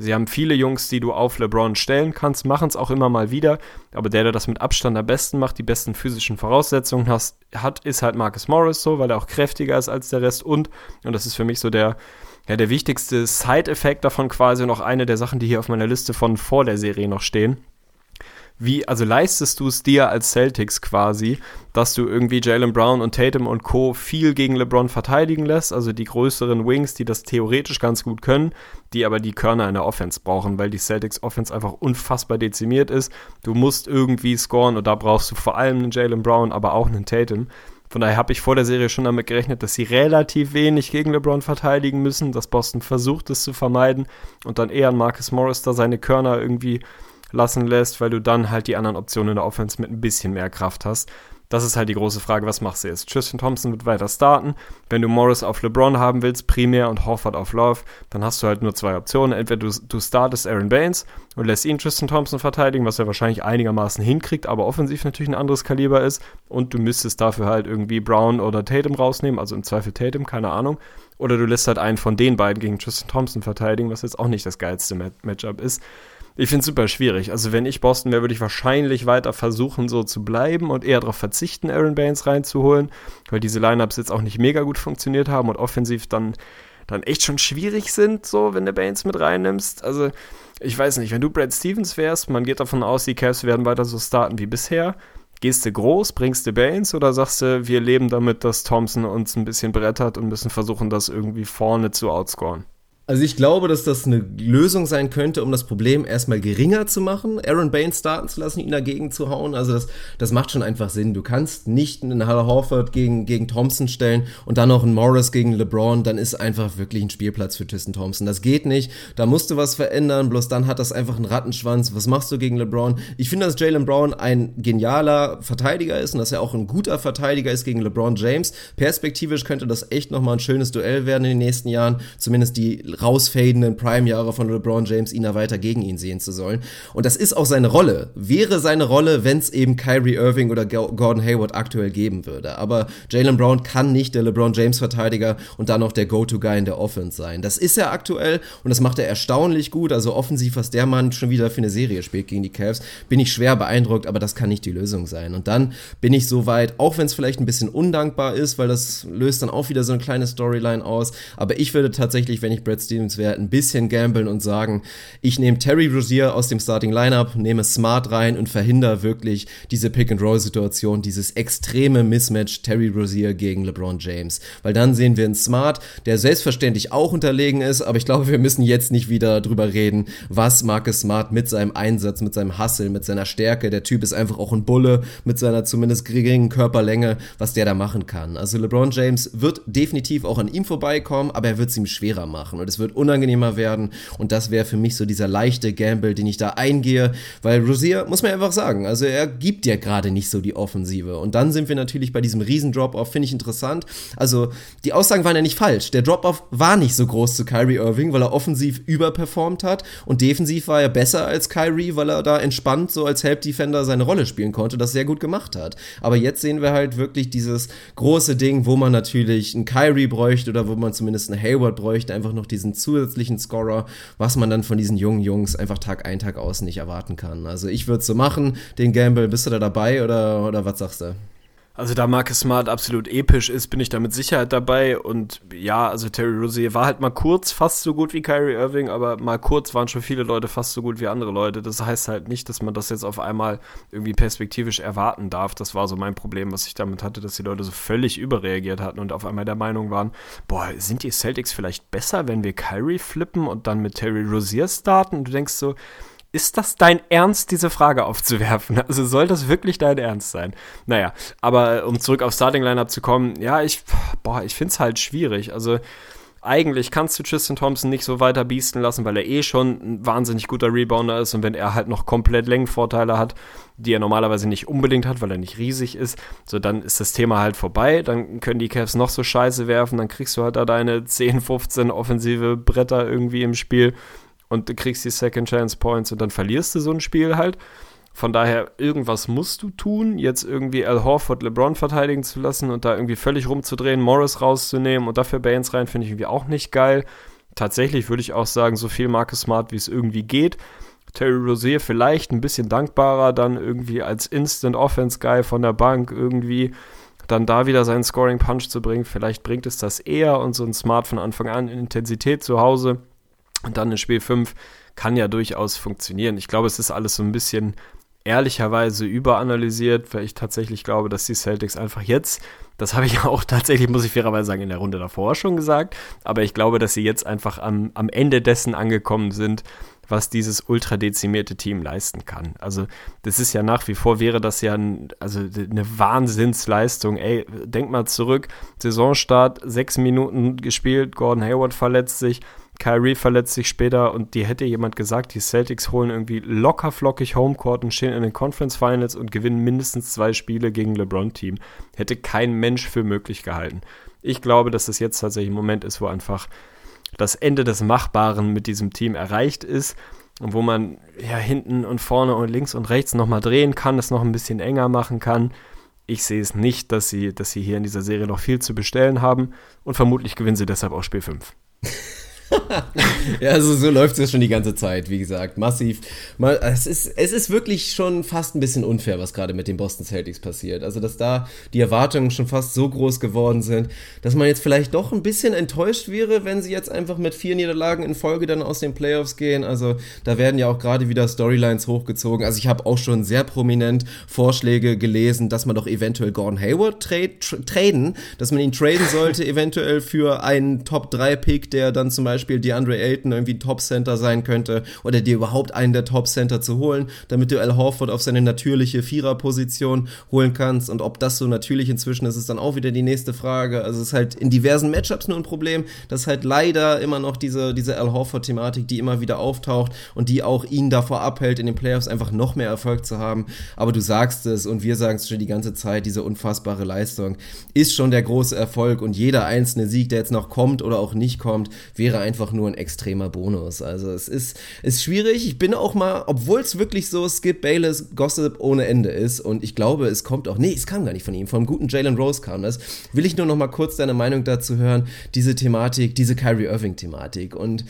Sie haben viele Jungs, die du auf LeBron stellen kannst, machen es auch immer mal wieder. Aber der, der das mit Abstand am besten macht, die besten physischen Voraussetzungen hast, hat, ist halt Marcus Morris so, weil er auch kräftiger ist als der Rest. Und, und das ist für mich so der, ja, der wichtigste Side-Effekt davon quasi und auch eine der Sachen, die hier auf meiner Liste von vor der Serie noch stehen wie, also leistest du es dir als Celtics quasi, dass du irgendwie Jalen Brown und Tatum und Co. viel gegen LeBron verteidigen lässt, also die größeren Wings, die das theoretisch ganz gut können, die aber die Körner in der Offense brauchen, weil die Celtics Offense einfach unfassbar dezimiert ist. Du musst irgendwie scoren und da brauchst du vor allem einen Jalen Brown, aber auch einen Tatum. Von daher habe ich vor der Serie schon damit gerechnet, dass sie relativ wenig gegen LeBron verteidigen müssen, dass Boston versucht, es zu vermeiden und dann eher an Marcus Morris da seine Körner irgendwie lassen lässt, weil du dann halt die anderen Optionen in der Offense mit ein bisschen mehr Kraft hast. Das ist halt die große Frage, was machst du jetzt? Tristan Thompson wird weiter starten. Wenn du Morris auf LeBron haben willst, primär und Horford auf Love, dann hast du halt nur zwei Optionen. Entweder du, du startest Aaron Baines und lässt ihn Tristan Thompson verteidigen, was er wahrscheinlich einigermaßen hinkriegt, aber offensiv natürlich ein anderes Kaliber ist. Und du müsstest dafür halt irgendwie Brown oder Tatum rausnehmen, also im Zweifel Tatum, keine Ahnung. Oder du lässt halt einen von den beiden gegen Tristan Thompson verteidigen, was jetzt auch nicht das geilste Matchup ist. Ich finde es super schwierig. Also wenn ich Boston wäre, würde ich wahrscheinlich weiter versuchen, so zu bleiben und eher darauf verzichten, Aaron Baines reinzuholen, weil diese Lineups jetzt auch nicht mega gut funktioniert haben und offensiv dann, dann echt schon schwierig sind, so wenn du Baines mit reinnimmst. Also ich weiß nicht, wenn du Brad Stevens wärst, man geht davon aus, die Cavs werden weiter so starten wie bisher. Gehst du groß, bringst du Baines oder sagst du, wir leben damit, dass Thompson uns ein bisschen brettert und müssen versuchen, das irgendwie vorne zu outscoren? Also ich glaube, dass das eine Lösung sein könnte, um das Problem erstmal geringer zu machen, Aaron Baines starten zu lassen, ihn dagegen zu hauen. Also das, das macht schon einfach Sinn. Du kannst nicht einen Hal Horford gegen, gegen Thompson stellen und dann noch einen Morris gegen LeBron, dann ist einfach wirklich ein Spielplatz für Tristan Thompson. Das geht nicht. Da musst du was verändern, bloß dann hat das einfach einen Rattenschwanz. Was machst du gegen LeBron? Ich finde, dass Jalen Brown ein genialer Verteidiger ist und dass er auch ein guter Verteidiger ist gegen LeBron James. Perspektivisch könnte das echt nochmal ein schönes Duell werden in den nächsten Jahren. Zumindest die rausfadenden Prime-Jahre von LeBron James, ihn da weiter gegen ihn sehen zu sollen. Und das ist auch seine Rolle. Wäre seine Rolle, wenn es eben Kyrie Irving oder Gordon Hayward aktuell geben würde. Aber Jalen Brown kann nicht der LeBron James-Verteidiger und dann noch der Go-To-Guy in der Offense sein. Das ist er aktuell und das macht er erstaunlich gut. Also offensiv, was der Mann schon wieder für eine Serie spielt gegen die Cavs, bin ich schwer beeindruckt, aber das kann nicht die Lösung sein. Und dann bin ich so weit, auch wenn es vielleicht ein bisschen undankbar ist, weil das löst dann auch wieder so eine kleine Storyline aus. Aber ich würde tatsächlich, wenn ich Brad Stevens wäre, ein bisschen gamblen und sagen, ich nehme Terry Rozier aus dem Starting Lineup, nehme Smart rein und verhindere wirklich diese Pick-and-Roll-Situation, dieses extreme Mismatch Terry Rozier gegen LeBron James. Weil dann sehen wir einen Smart, der selbstverständlich auch unterlegen ist, aber ich glaube, wir müssen jetzt nicht wieder drüber reden, was Marcus Smart mit seinem Einsatz, mit seinem Hustle, mit seiner Stärke, der Typ ist einfach auch ein Bulle mit seiner zumindest geringen Körperlänge, was der da machen kann. Also LeBron James wird definitiv auch an ihm vorbeikommen, aber er wird es ihm schwerer machen und es wird unangenehmer werden. Und das wäre für mich so dieser leichte Gamble, den ich da eingehe, weil Rosier, muss man einfach sagen, also er gibt ja gerade nicht so die Offensive. Und dann sind wir natürlich bei diesem riesen Drop-Off, finde ich interessant. Also die Aussagen waren ja nicht falsch. Der Drop-Off war nicht so groß zu Kyrie Irving, weil er offensiv überperformt hat und defensiv war er besser als Kyrie, weil er da entspannt so als Help-Defender seine Rolle spielen konnte, das sehr gut gemacht hat. Aber jetzt sehen wir halt wirklich dieses große Ding, wo man natürlich einen Kyrie bräuchte oder wo man zumindest einen Hayward bräuchte, einfach noch diesen zusätzlichen Scorer, was man dann von diesen jungen Jungs einfach Tag ein, Tag aus nicht erwarten kann. Also ich würde so machen, den Gamble, bist du da dabei oder, oder was sagst du? Also da Marcus Smart absolut episch ist, bin ich da mit Sicherheit dabei. Und ja, also Terry Rozier war halt mal kurz fast so gut wie Kyrie Irving, aber mal kurz waren schon viele Leute fast so gut wie andere Leute. Das heißt halt nicht, dass man das jetzt auf einmal irgendwie perspektivisch erwarten darf. Das war so mein Problem, was ich damit hatte, dass die Leute so völlig überreagiert hatten und auf einmal der Meinung waren, boah, sind die Celtics vielleicht besser, wenn wir Kyrie flippen und dann mit Terry Rozier starten? Und du denkst so, ist das dein Ernst, diese Frage aufzuwerfen? Also soll das wirklich dein Ernst sein? Naja, aber um zurück auf Starting Lineup zu kommen, ja, ich, boah, ich finde es halt schwierig. Also eigentlich kannst du Tristan Thompson nicht so weiter biesten lassen, weil er eh schon ein wahnsinnig guter Rebounder ist und wenn er halt noch komplett Längenvorteile hat, die er normalerweise nicht unbedingt hat, weil er nicht riesig ist, so dann ist das Thema halt vorbei, dann können die Cavs noch so scheiße werfen, dann kriegst du halt da deine 10, 15 offensive Bretter irgendwie im Spiel und du kriegst die Second Chance Points und dann verlierst du so ein Spiel halt. Von daher, irgendwas musst du tun, jetzt irgendwie Al Horford LeBron verteidigen zu lassen und da irgendwie völlig rumzudrehen, Morris rauszunehmen und dafür Baines rein, finde ich irgendwie auch nicht geil. Tatsächlich würde ich auch sagen, so viel Marcus Smart, wie es irgendwie geht. Terry Rozier vielleicht ein bisschen dankbarer, dann irgendwie als Instant Offense Guy von der Bank irgendwie dann da wieder seinen Scoring Punch zu bringen. Vielleicht bringt es das eher und so ein Smart von Anfang an in Intensität zu Hause und dann in Spiel 5 kann ja durchaus funktionieren. Ich glaube, es ist alles so ein bisschen ehrlicherweise überanalysiert, weil ich tatsächlich glaube, dass die Celtics einfach jetzt, das habe ich auch tatsächlich, muss ich fairerweise sagen, in der Runde davor schon gesagt, aber ich glaube, dass sie jetzt einfach am, am Ende dessen angekommen sind, was dieses ultra dezimierte Team leisten kann. Also das ist ja nach wie vor, wäre das ja ein, also eine Wahnsinnsleistung. Ey, denk mal zurück, Saisonstart, sechs Minuten gespielt, Gordon Hayward verletzt sich, Kyrie verletzt sich später und die hätte jemand gesagt, die Celtics holen irgendwie locker flockig Homecourt und stehen in den Conference Finals und gewinnen mindestens zwei Spiele gegen LeBron-Team. Hätte kein Mensch für möglich gehalten. Ich glaube, dass das jetzt tatsächlich ein Moment ist, wo einfach das Ende des Machbaren mit diesem Team erreicht ist und wo man ja hinten und vorne und links und rechts nochmal drehen kann, es noch ein bisschen enger machen kann. Ich sehe es nicht, dass sie, dass sie hier in dieser Serie noch viel zu bestellen haben und vermutlich gewinnen sie deshalb auch Spiel 5. ja, also so läuft es ja schon die ganze Zeit, wie gesagt, massiv. Mal, es, ist, es ist wirklich schon fast ein bisschen unfair, was gerade mit den Boston Celtics passiert. Also, dass da die Erwartungen schon fast so groß geworden sind, dass man jetzt vielleicht doch ein bisschen enttäuscht wäre, wenn sie jetzt einfach mit vier Niederlagen in Folge dann aus den Playoffs gehen. Also, da werden ja auch gerade wieder Storylines hochgezogen. Also, ich habe auch schon sehr prominent Vorschläge gelesen, dass man doch eventuell Gordon Hayward trade, traden, dass man ihn traden sollte, eventuell für einen Top-3-Pick, der dann zum Beispiel Beispiel DeAndre Ayton irgendwie Top-Center sein könnte oder dir überhaupt einen der Top-Center zu holen, damit du Al Horford auf seine natürliche Vierer-Position holen kannst und ob das so natürlich inzwischen ist, ist dann auch wieder die nächste Frage. Also es ist halt in diversen Matchups nur ein Problem, dass halt leider immer noch diese, diese Al Horford-Thematik, die immer wieder auftaucht und die auch ihn davor abhält, in den Playoffs einfach noch mehr Erfolg zu haben. Aber du sagst es und wir sagen es schon die ganze Zeit, diese unfassbare Leistung ist schon der große Erfolg und jeder einzelne Sieg, der jetzt noch kommt oder auch nicht kommt, wäre ein einfach nur ein extremer Bonus. Also es ist, ist schwierig. Ich bin auch mal, obwohl es wirklich so Skip Bayless Gossip ohne Ende ist und ich glaube, es kommt auch, nee, es kam gar nicht von ihm, vom guten Jalen Rose kam das, will ich nur noch mal kurz deine Meinung dazu hören, diese Thematik, diese Kyrie Irving Thematik und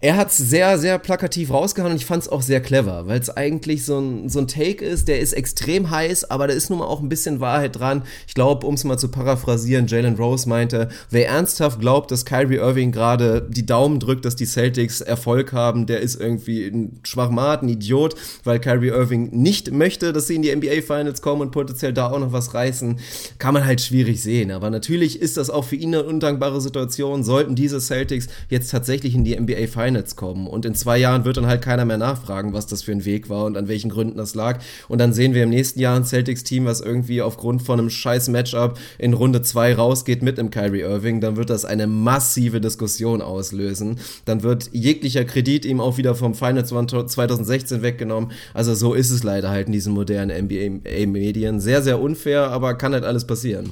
er hat es sehr, sehr plakativ rausgehauen und ich fand es auch sehr clever, weil es eigentlich so ein, so ein Take ist, der ist extrem heiß, aber da ist nun mal auch ein bisschen Wahrheit dran. Ich glaube, um es mal zu paraphrasieren, Jalen Rose meinte, wer ernsthaft glaubt, dass Kyrie Irving gerade die Daumen drückt, dass die Celtics Erfolg haben, der ist irgendwie ein Schwachmat, ein Idiot, weil Kyrie Irving nicht möchte, dass sie in die NBA Finals kommen und potenziell da auch noch was reißen, kann man halt schwierig sehen. Aber natürlich ist das auch für ihn eine undankbare Situation, sollten diese Celtics jetzt tatsächlich in die NBA Finals Finals kommen. Und in zwei Jahren wird dann halt keiner mehr nachfragen, was das für ein Weg war und an welchen Gründen das lag. Und dann sehen wir im nächsten Jahr ein Celtics-Team, was irgendwie aufgrund von einem scheiß Matchup in Runde zwei rausgeht mit dem Kyrie Irving. Dann wird das eine massive Diskussion auslösen. Dann wird jeglicher Kredit ihm auch wieder vom Finals 2016 weggenommen. Also so ist es leider halt in diesen modernen NBA-Medien. Sehr, sehr unfair, aber kann halt alles passieren.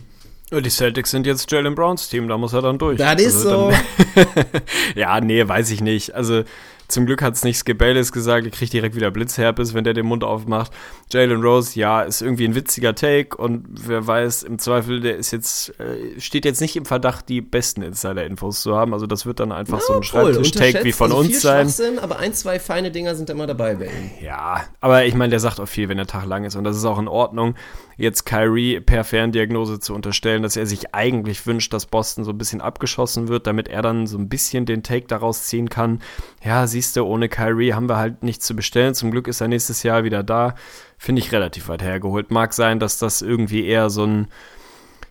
Die Celtics sind jetzt Jalen Browns Team, da muss er dann durch. Das ist also so. ja, nee, weiß ich nicht. Also Zum Glück hat es nicht Bayless gesagt, er kriegt direkt wieder Blitzherpes, wenn der den Mund aufmacht. Jalen Rose, ja, ist irgendwie ein witziger Take und wer weiß, im Zweifel, der ist jetzt, äh, steht jetzt nicht im Verdacht, die besten Insider-Infos zu haben. Also das wird dann einfach ja, so ein Schreibtisch-Take wie von also uns sein. Aber ein, zwei feine Dinger sind immer dabei bei ihm. Ja, aber ich meine, der sagt auch viel, wenn der Tag lang ist und das ist auch in Ordnung. Jetzt Kyrie per Ferndiagnose zu unterstellen, dass er sich eigentlich wünscht, dass Boston so ein bisschen abgeschossen wird, damit er dann so ein bisschen den Take daraus ziehen kann. Ja, siehst du, ohne Kyrie haben wir halt nichts zu bestellen. Zum Glück ist er nächstes Jahr wieder da. Finde ich relativ weit hergeholt. Mag sein, dass das irgendwie eher so ein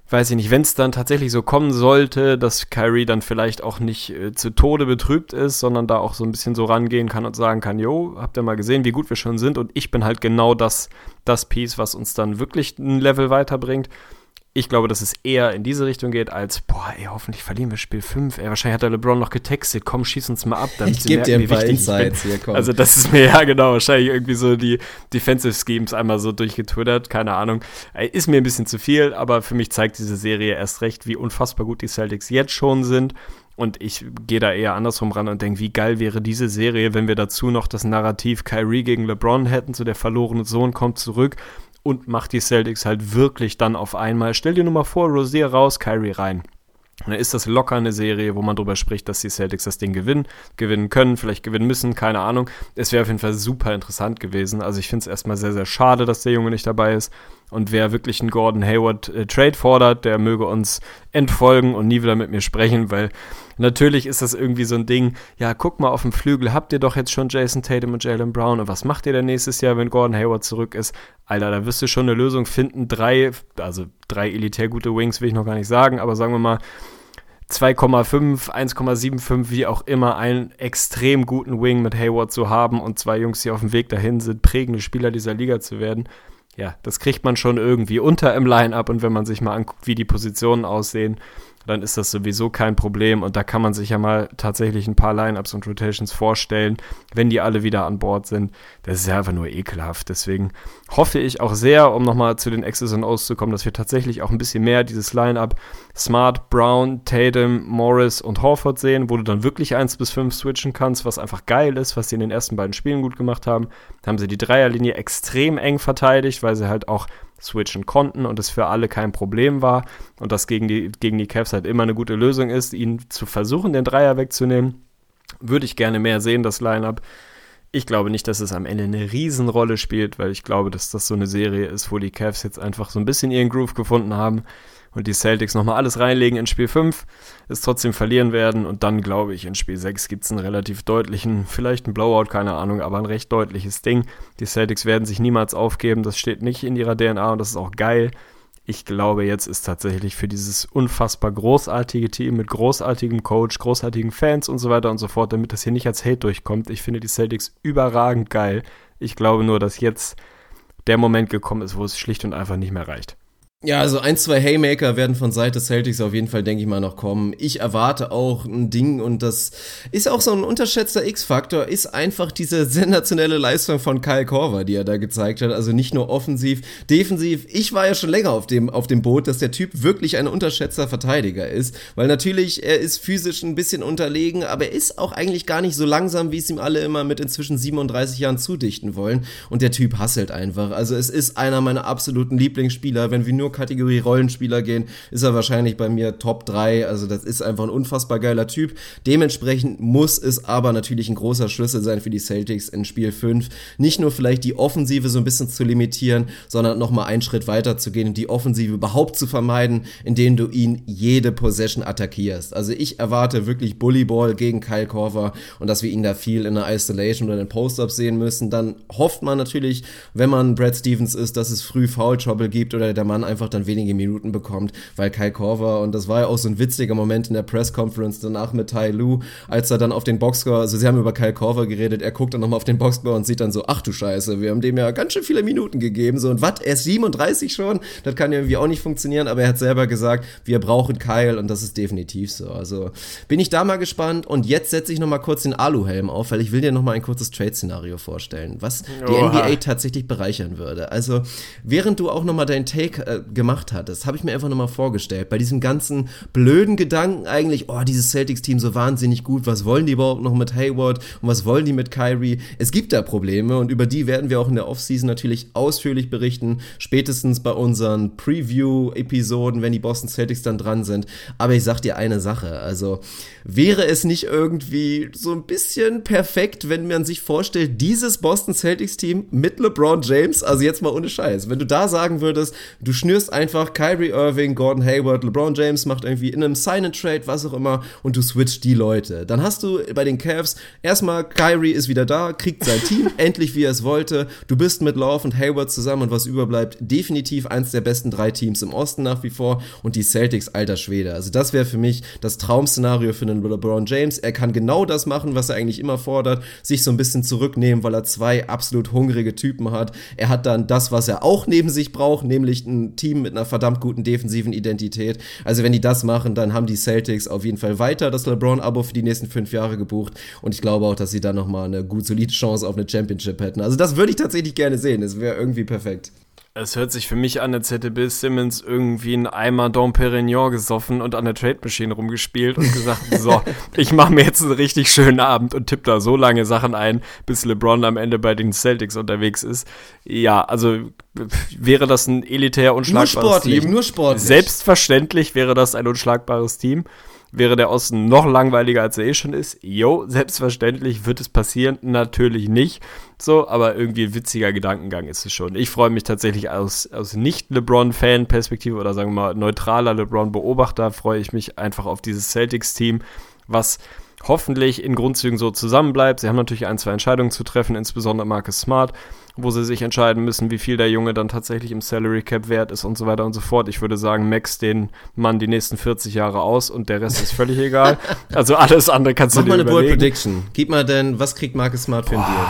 weiß ich nicht, wenn es dann tatsächlich so kommen sollte, dass Kyrie dann vielleicht auch nicht äh, zu Tode betrübt ist, sondern da auch so ein bisschen so rangehen kann und sagen kann, jo, habt ihr mal gesehen, wie gut wir schon sind und ich bin halt genau das, das Piece, was uns dann wirklich ein Level weiterbringt. Ich glaube, dass es eher in diese Richtung geht, als, boah, ey, hoffentlich verlieren wir Spiel 5. Ey, wahrscheinlich hat der LeBron noch getextet, komm, schieß uns mal ab. Damit ich gebe dir ein paar Insights hier, komm. Also das ist mir, ja genau, wahrscheinlich irgendwie so die Defensive Schemes einmal so durchgetwittert, keine Ahnung. Ist mir ein bisschen zu viel, aber für mich zeigt diese Serie erst recht, wie unfassbar gut die Celtics jetzt schon sind. Und ich gehe da eher andersrum ran und denke, wie geil wäre diese Serie, wenn wir dazu noch das Narrativ Kyrie gegen LeBron hätten, so der verlorene Sohn kommt zurück und macht die Celtics halt wirklich dann auf einmal. Stell dir nur mal vor, Rosier raus, Kyrie rein. Und dann ist das locker eine Serie, wo man darüber spricht, dass die Celtics das Ding gewinnen, gewinnen können, vielleicht gewinnen müssen, keine Ahnung. Es wäre auf jeden Fall super interessant gewesen. Also ich finde es erstmal sehr, sehr schade, dass der Junge nicht dabei ist. Und wer wirklich einen Gordon Hayward äh, Trade fordert, der möge uns entfolgen und nie wieder mit mir sprechen, weil natürlich ist das irgendwie so ein Ding, ja, guck mal auf dem Flügel, habt ihr doch jetzt schon Jason Tatum und Jalen Brown und was macht ihr denn nächstes Jahr, wenn Gordon Hayward zurück ist? Alter, da wirst du schon eine Lösung finden. Drei, also drei elitär gute Wings will ich noch gar nicht sagen, aber sagen wir mal, 2,5, 1,75, wie auch immer, einen extrem guten Wing mit Hayward zu haben und zwei Jungs, die auf dem Weg dahin sind, prägende Spieler dieser Liga zu werden ja, das kriegt man schon irgendwie unter im Line-up und wenn man sich mal anguckt, wie die Positionen aussehen, dann ist das sowieso kein Problem und da kann man sich ja mal tatsächlich ein paar Lineups und Rotations vorstellen, wenn die alle wieder an Bord sind. Das ist ja einfach nur ekelhaft. Deswegen hoffe ich auch sehr, um nochmal zu den X's und O's zu kommen, dass wir tatsächlich auch ein bisschen mehr dieses Lineup Smart, Brown, Tatum, Morris und Horford sehen, wo du dann wirklich 1 bis 5 switchen kannst, was einfach geil ist, was sie in den ersten beiden Spielen gut gemacht haben. Da haben sie die Dreierlinie extrem eng verteidigt, weil sie halt auch switchen konnten und es für alle kein Problem war und das gegen die, gegen die Cavs halt immer eine gute Lösung ist, ihnen zu versuchen, den Dreier wegzunehmen. Würde ich gerne mehr sehen, das Lineup. Ich glaube nicht, dass es am Ende eine Riesenrolle spielt, weil ich glaube, dass das so eine Serie ist, wo die Cavs jetzt einfach so ein bisschen ihren Groove gefunden haben und die Celtics nochmal alles reinlegen in Spiel 5, es trotzdem verlieren werden und dann glaube ich, in Spiel 6 gibt es einen relativ deutlichen, vielleicht ein Blowout, keine Ahnung, aber ein recht deutliches Ding. Die Celtics werden sich niemals aufgeben, das steht nicht in ihrer DNA und das ist auch geil. Ich glaube, jetzt ist tatsächlich für dieses unfassbar großartige Team mit großartigem Coach, großartigen Fans und so weiter und so fort, damit das hier nicht als Hate durchkommt. Ich finde die Celtics überragend geil. Ich glaube nur, dass jetzt der Moment gekommen ist, wo es schlicht und einfach nicht mehr reicht. Ja, also ein, zwei Haymaker werden von Seite Celtics auf jeden Fall, denke ich mal, noch kommen. Ich erwarte auch ein Ding und das ist auch so ein unterschätzter X-Faktor, ist einfach diese sensationelle Leistung von Kyle Korver, die er da gezeigt hat. Also nicht nur offensiv, defensiv. Ich war ja schon länger auf dem, auf dem Boot, dass der Typ wirklich ein unterschätzter Verteidiger ist, weil natürlich er ist physisch ein bisschen unterlegen, aber er ist auch eigentlich gar nicht so langsam, wie es ihm alle immer mit inzwischen 37 Jahren zudichten wollen. Und der Typ hasselt einfach. Also es ist einer meiner absoluten Lieblingsspieler, wenn wir nur Kategorie Rollenspieler gehen, ist er wahrscheinlich bei mir Top 3. Also das ist einfach ein unfassbar geiler Typ. Dementsprechend muss es aber natürlich ein großer Schlüssel sein für die Celtics in Spiel 5. Nicht nur vielleicht die Offensive so ein bisschen zu limitieren, sondern nochmal einen Schritt weiter zu gehen und die Offensive überhaupt zu vermeiden, indem du ihn jede Possession attackierst. Also ich erwarte wirklich Bullyball gegen Kyle Korver und dass wir ihn da viel in der Isolation oder in den Post-Ups sehen müssen. Dann hofft man natürlich, wenn man Brad Stevens ist, dass es früh Foul Trouble gibt oder der Mann einfach einfach dann wenige Minuten bekommt, weil Kai Korver, und das war ja auch so ein witziger Moment in der Press Conference danach mit Tai Lu, als er dann auf den Boxscore, also sie haben über Kai Korver geredet, er guckt dann nochmal auf den Boxscore und sieht dann so, ach du Scheiße, wir haben dem ja ganz schön viele Minuten gegeben, so, und was, er ist 37 schon? Das kann ja irgendwie auch nicht funktionieren, aber er hat selber gesagt, wir brauchen Kyle und das ist definitiv so. Also bin ich da mal gespannt und jetzt setze ich nochmal kurz den Aluhelm auf, weil ich will dir nochmal ein kurzes Trade-Szenario vorstellen, was die Oha. NBA tatsächlich bereichern würde. Also während du auch nochmal deinen Take äh, gemacht hat. Das habe ich mir einfach nochmal vorgestellt. Bei diesem ganzen blöden Gedanken eigentlich, oh, dieses Celtics-Team so wahnsinnig gut, was wollen die überhaupt noch mit Hayward und was wollen die mit Kyrie? Es gibt da Probleme und über die werden wir auch in der Offseason natürlich ausführlich berichten, spätestens bei unseren Preview-Episoden, wenn die Boston Celtics dann dran sind. Aber ich sag dir eine Sache, also wäre es nicht irgendwie so ein bisschen perfekt, wenn man sich vorstellt, dieses Boston Celtics-Team mit LeBron James, also jetzt mal ohne Scheiß, wenn du da sagen würdest, du schnürst einfach Kyrie Irving, Gordon Hayward, LeBron James macht irgendwie in einem Sign-and-Trade, was auch immer, und du switcht die Leute. Dann hast du bei den Cavs erstmal Kyrie ist wieder da, kriegt sein Team endlich, wie er es wollte. Du bist mit Love und Hayward zusammen und was überbleibt, definitiv eins der besten drei Teams im Osten nach wie vor und die Celtics alter Schwede. Also das wäre für mich das Traum-Szenario für einen LeBron James. Er kann genau das machen, was er eigentlich immer fordert, sich so ein bisschen zurücknehmen, weil er zwei absolut hungrige Typen hat. Er hat dann das, was er auch neben sich braucht, nämlich ein Team mit einer verdammt guten defensiven Identität. Also wenn die das machen, dann haben die Celtics auf jeden Fall weiter das LeBron-Abo für die nächsten fünf Jahre gebucht und ich glaube auch, dass sie dann nochmal eine gut solide Chance auf eine Championship hätten. Also das würde ich tatsächlich gerne sehen. Das wäre irgendwie perfekt. Es hört sich für mich an, als hätte Bill Simmons irgendwie einen Eimer Dom Perignon gesoffen und an der Trade Machine rumgespielt und gesagt, so, ich mache mir jetzt einen richtig schönen Abend und tippe da so lange Sachen ein, bis LeBron am Ende bei den Celtics unterwegs ist. Ja, also wäre das ein elitär unschlagbares nur sportlich, Team. Nur sportlich. Selbstverständlich wäre das ein unschlagbares Team. Wäre der Osten noch langweiliger, als er eh schon ist? Jo, selbstverständlich wird es passieren. Natürlich nicht. So, aber irgendwie ein witziger Gedankengang ist es schon. Ich freue mich tatsächlich aus, aus nicht-LeBron-Fan-Perspektive oder sagen wir mal neutraler LeBron-Beobachter, freue ich mich einfach auf dieses Celtics-Team, was hoffentlich in Grundzügen so zusammenbleibt. Sie haben natürlich ein, zwei Entscheidungen zu treffen, insbesondere Marcus Smart wo sie sich entscheiden müssen, wie viel der Junge dann tatsächlich im Salary Cap wert ist und so weiter und so fort. Ich würde sagen, max den Mann die nächsten 40 Jahre aus und der Rest ist völlig egal. Also alles andere kannst Mach du dir mal eine Bold überlegen. Prediction. Gib mal denn, was kriegt Marcus Smart für ein Deal?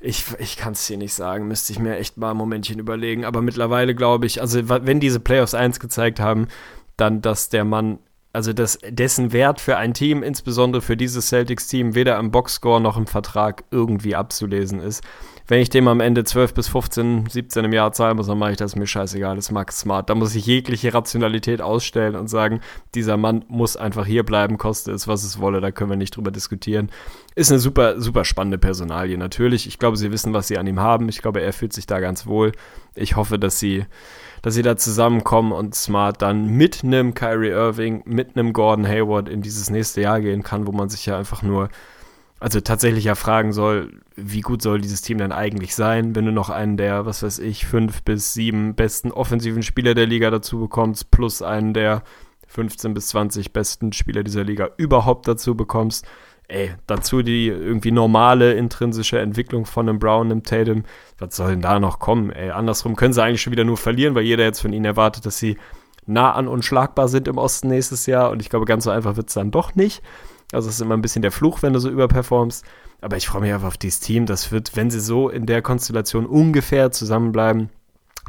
Ich, ich kann es dir nicht sagen, müsste ich mir echt mal ein Momentchen überlegen. Aber mittlerweile glaube ich, also wenn diese Playoffs 1 gezeigt haben, dann, dass der Mann, also dass dessen Wert für ein Team, insbesondere für dieses Celtics-Team, weder im Boxscore noch im Vertrag irgendwie abzulesen ist. Wenn ich dem am Ende 12 bis 15, 17 im Jahr zahlen muss, dann mache ich das mir scheißegal, das ist Smart. Da muss ich jegliche Rationalität ausstellen und sagen, dieser Mann muss einfach hier bleiben, koste es, was es wolle, da können wir nicht drüber diskutieren. Ist eine super, super spannende Personalie, natürlich. Ich glaube, sie wissen, was sie an ihm haben. Ich glaube, er fühlt sich da ganz wohl. Ich hoffe, dass sie dass sie da zusammenkommen und Smart dann mit einem Kyrie Irving, mit einem Gordon Hayward in dieses nächste Jahr gehen kann, wo man sich ja einfach nur, also tatsächlich ja fragen soll, wie gut soll dieses Team denn eigentlich sein, wenn du noch einen der, was weiß ich, fünf bis sieben besten offensiven Spieler der Liga dazu bekommst, plus einen der 15 bis 20 besten Spieler dieser Liga überhaupt dazu bekommst. Ey, dazu die irgendwie normale intrinsische Entwicklung von einem Brown, einem Tatum. Was soll denn da noch kommen? Ey, andersrum können sie eigentlich schon wieder nur verlieren, weil jeder jetzt von ihnen erwartet, dass sie nah an unschlagbar sind im Osten nächstes Jahr. Und ich glaube, ganz so einfach wird es dann doch nicht. Also es ist immer ein bisschen der Fluch, wenn du so überperformst. Aber ich freue mich einfach auf dieses Team. Das wird, wenn sie so in der Konstellation ungefähr zusammenbleiben,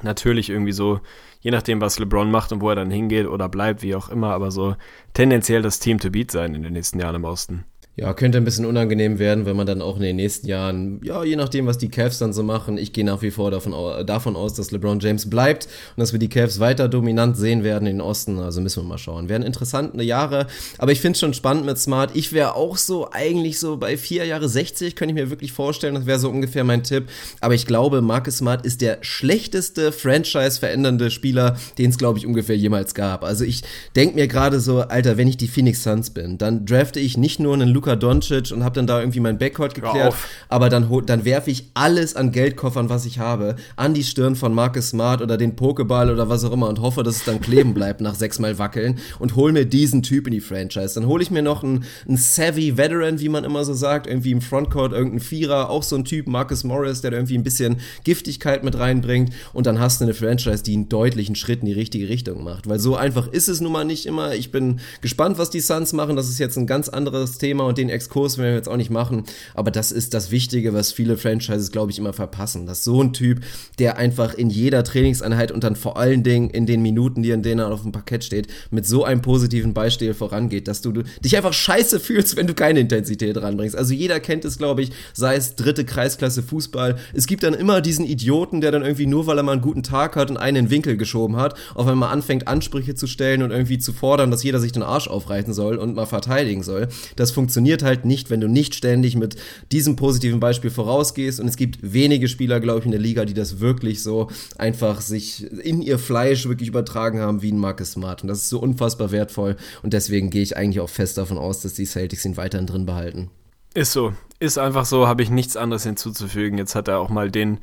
natürlich irgendwie so, je nachdem, was LeBron macht und wo er dann hingeht oder bleibt, wie auch immer, aber so tendenziell das Team to beat sein in den nächsten Jahren im Osten. Ja, könnte ein bisschen unangenehm werden, wenn man dann auch in den nächsten Jahren, ja, je nachdem, was die Cavs dann so machen, ich gehe nach wie vor davon, davon aus, dass LeBron James bleibt und dass wir die Cavs weiter dominant sehen werden in den Osten. Also müssen wir mal schauen. Werden interessante Jahre, aber ich finde es schon spannend mit Smart. Ich wäre auch so eigentlich so bei vier Jahre 60, könnte ich mir wirklich vorstellen. Das wäre so ungefähr mein Tipp. Aber ich glaube, Marcus Smart ist der schlechteste Franchise-verändernde Spieler, den es, glaube ich, ungefähr jemals gab. Also ich denke mir gerade so, Alter, wenn ich die Phoenix Suns bin, dann drafte ich nicht nur einen Luka Doncic und habe dann da irgendwie mein Backcourt geklärt, aber dann, dann werfe ich alles an Geldkoffern, was ich habe, an die Stirn von Marcus Smart oder den Pokéball oder was auch immer und hoffe, dass es dann kleben bleibt nach sechsmal wackeln und hol mir diesen Typ in die Franchise. Dann hole ich mir noch einen, einen savvy Veteran, wie man immer so sagt, irgendwie im Frontcourt irgendein Vierer, auch so ein Typ, Marcus Morris, der da irgendwie ein bisschen Giftigkeit mit reinbringt und dann hast du eine Franchise, die einen deutlichen Schritt in die richtige Richtung macht. Weil so einfach ist es nun mal nicht immer. Ich bin gespannt, was die Suns machen. Das ist jetzt ein ganz anderes Thema und den Exkurs werden wir jetzt auch nicht machen, aber das ist das Wichtige, was viele Franchises, glaube ich, immer verpassen. Dass so ein Typ, der einfach in jeder Trainingseinheit und dann vor allen Dingen in den Minuten, die in denen er auf dem Parkett steht, mit so einem positiven Beispiel vorangeht, dass du, du dich einfach scheiße fühlst, wenn du keine Intensität ranbringst. Also jeder kennt es, glaube ich, sei es dritte Kreisklasse Fußball. Es gibt dann immer diesen Idioten, der dann irgendwie nur, weil er mal einen guten Tag hat und einen in den Winkel geschoben hat, auf einmal anfängt, Ansprüche zu stellen und irgendwie zu fordern, dass jeder sich den Arsch aufreißen soll und mal verteidigen soll. Das funktioniert halt nicht, wenn du nicht ständig mit diesem positiven Beispiel vorausgehst. Und es gibt wenige Spieler, glaube ich, in der Liga, die das wirklich so einfach sich in ihr Fleisch wirklich übertragen haben wie ein Marcus Smart. Und das ist so unfassbar wertvoll. Und deswegen gehe ich eigentlich auch fest davon aus, dass die Celtics ihn weiterhin drin behalten. Ist so. Ist einfach so, habe ich nichts anderes hinzuzufügen. Jetzt hat er auch mal den,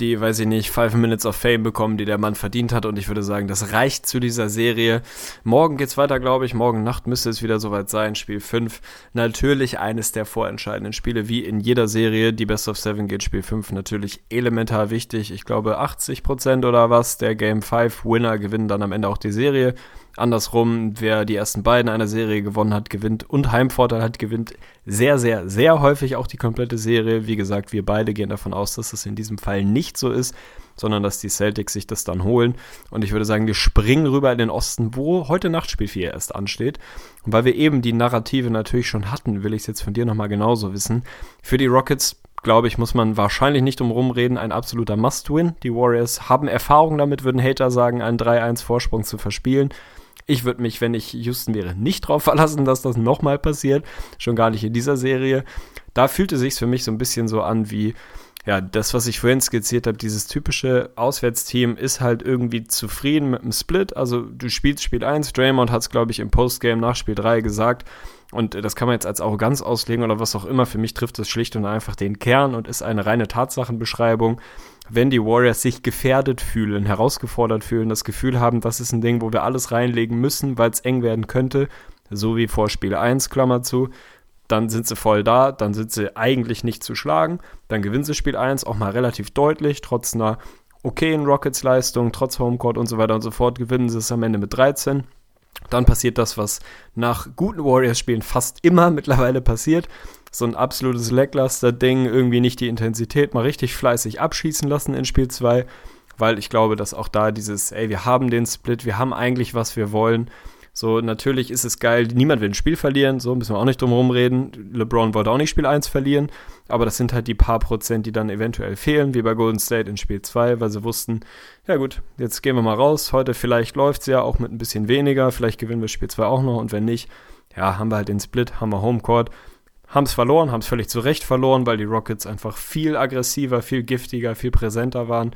die, weiß ich nicht, Five Minutes of Fame bekommen, die der Mann verdient hat. Und ich würde sagen, das reicht zu dieser Serie. Morgen geht's weiter, glaube ich. Morgen Nacht müsste es wieder soweit sein. Spiel 5. Natürlich eines der vorentscheidenden Spiele, wie in jeder Serie. Die Best of Seven geht Spiel 5 natürlich elementar wichtig. Ich glaube, 80% oder was der Game 5 Winner gewinnen dann am Ende auch die Serie. Andersrum, wer die ersten beiden einer Serie gewonnen hat, gewinnt und Heimvorteil hat, gewinnt sehr, sehr, sehr häufig auch die komplette Serie. Wie gesagt, wir beide gehen davon aus, dass es in diesem Fall nicht so ist, sondern dass die Celtics sich das dann holen. Und ich würde sagen, wir springen rüber in den Osten, wo heute Nacht Spiel 4 erst ansteht. Und weil wir eben die Narrative natürlich schon hatten, will ich es jetzt von dir nochmal genauso wissen. Für die Rockets glaube ich, muss man wahrscheinlich nicht drum rumreden, ein absoluter Must-Win. Die Warriors haben Erfahrung damit, würden Hater sagen, einen 3-1-Vorsprung zu verspielen. Ich würde mich, wenn ich Houston wäre, nicht darauf verlassen, dass das nochmal passiert. Schon gar nicht in dieser Serie. Da fühlte sich für mich so ein bisschen so an wie, ja, das, was ich vorhin skizziert habe, dieses typische Auswärtsteam ist halt irgendwie zufrieden mit dem Split. Also du spielst Spiel 1, Draymond hat es, glaube ich, im Postgame nach Spiel 3 gesagt. Und das kann man jetzt als Arroganz auslegen oder was auch immer. Für mich trifft es schlicht und einfach den Kern und ist eine reine Tatsachenbeschreibung wenn die Warriors sich gefährdet fühlen, herausgefordert fühlen, das Gefühl haben, das ist ein Ding, wo wir alles reinlegen müssen, weil es eng werden könnte, so wie vor Spiel 1, Klammer zu, dann sind sie voll da, dann sind sie eigentlich nicht zu schlagen, dann gewinnen sie Spiel 1 auch mal relativ deutlich, trotz einer okayen Rockets-Leistung, trotz Homecourt und so weiter und so fort, gewinnen sie es am Ende mit 13. Dann passiert das, was nach guten Warriors-Spielen fast immer mittlerweile passiert so ein absolutes Lackluster-Ding, irgendwie nicht die Intensität mal richtig fleißig abschießen lassen in Spiel 2, weil ich glaube, dass auch da dieses, ey, wir haben den Split, wir haben eigentlich, was wir wollen. So, natürlich ist es geil, niemand will ein Spiel verlieren, so müssen wir auch nicht drum herum reden. LeBron wollte auch nicht Spiel 1 verlieren, aber das sind halt die paar Prozent, die dann eventuell fehlen, wie bei Golden State in Spiel 2, weil sie wussten, ja gut, jetzt gehen wir mal raus, heute vielleicht läuft es ja auch mit ein bisschen weniger, vielleicht gewinnen wir Spiel 2 auch noch und wenn nicht, ja, haben wir halt den Split, haben wir Homecourt haben es verloren, haben es völlig zu Recht verloren, weil die Rockets einfach viel aggressiver, viel giftiger, viel präsenter waren.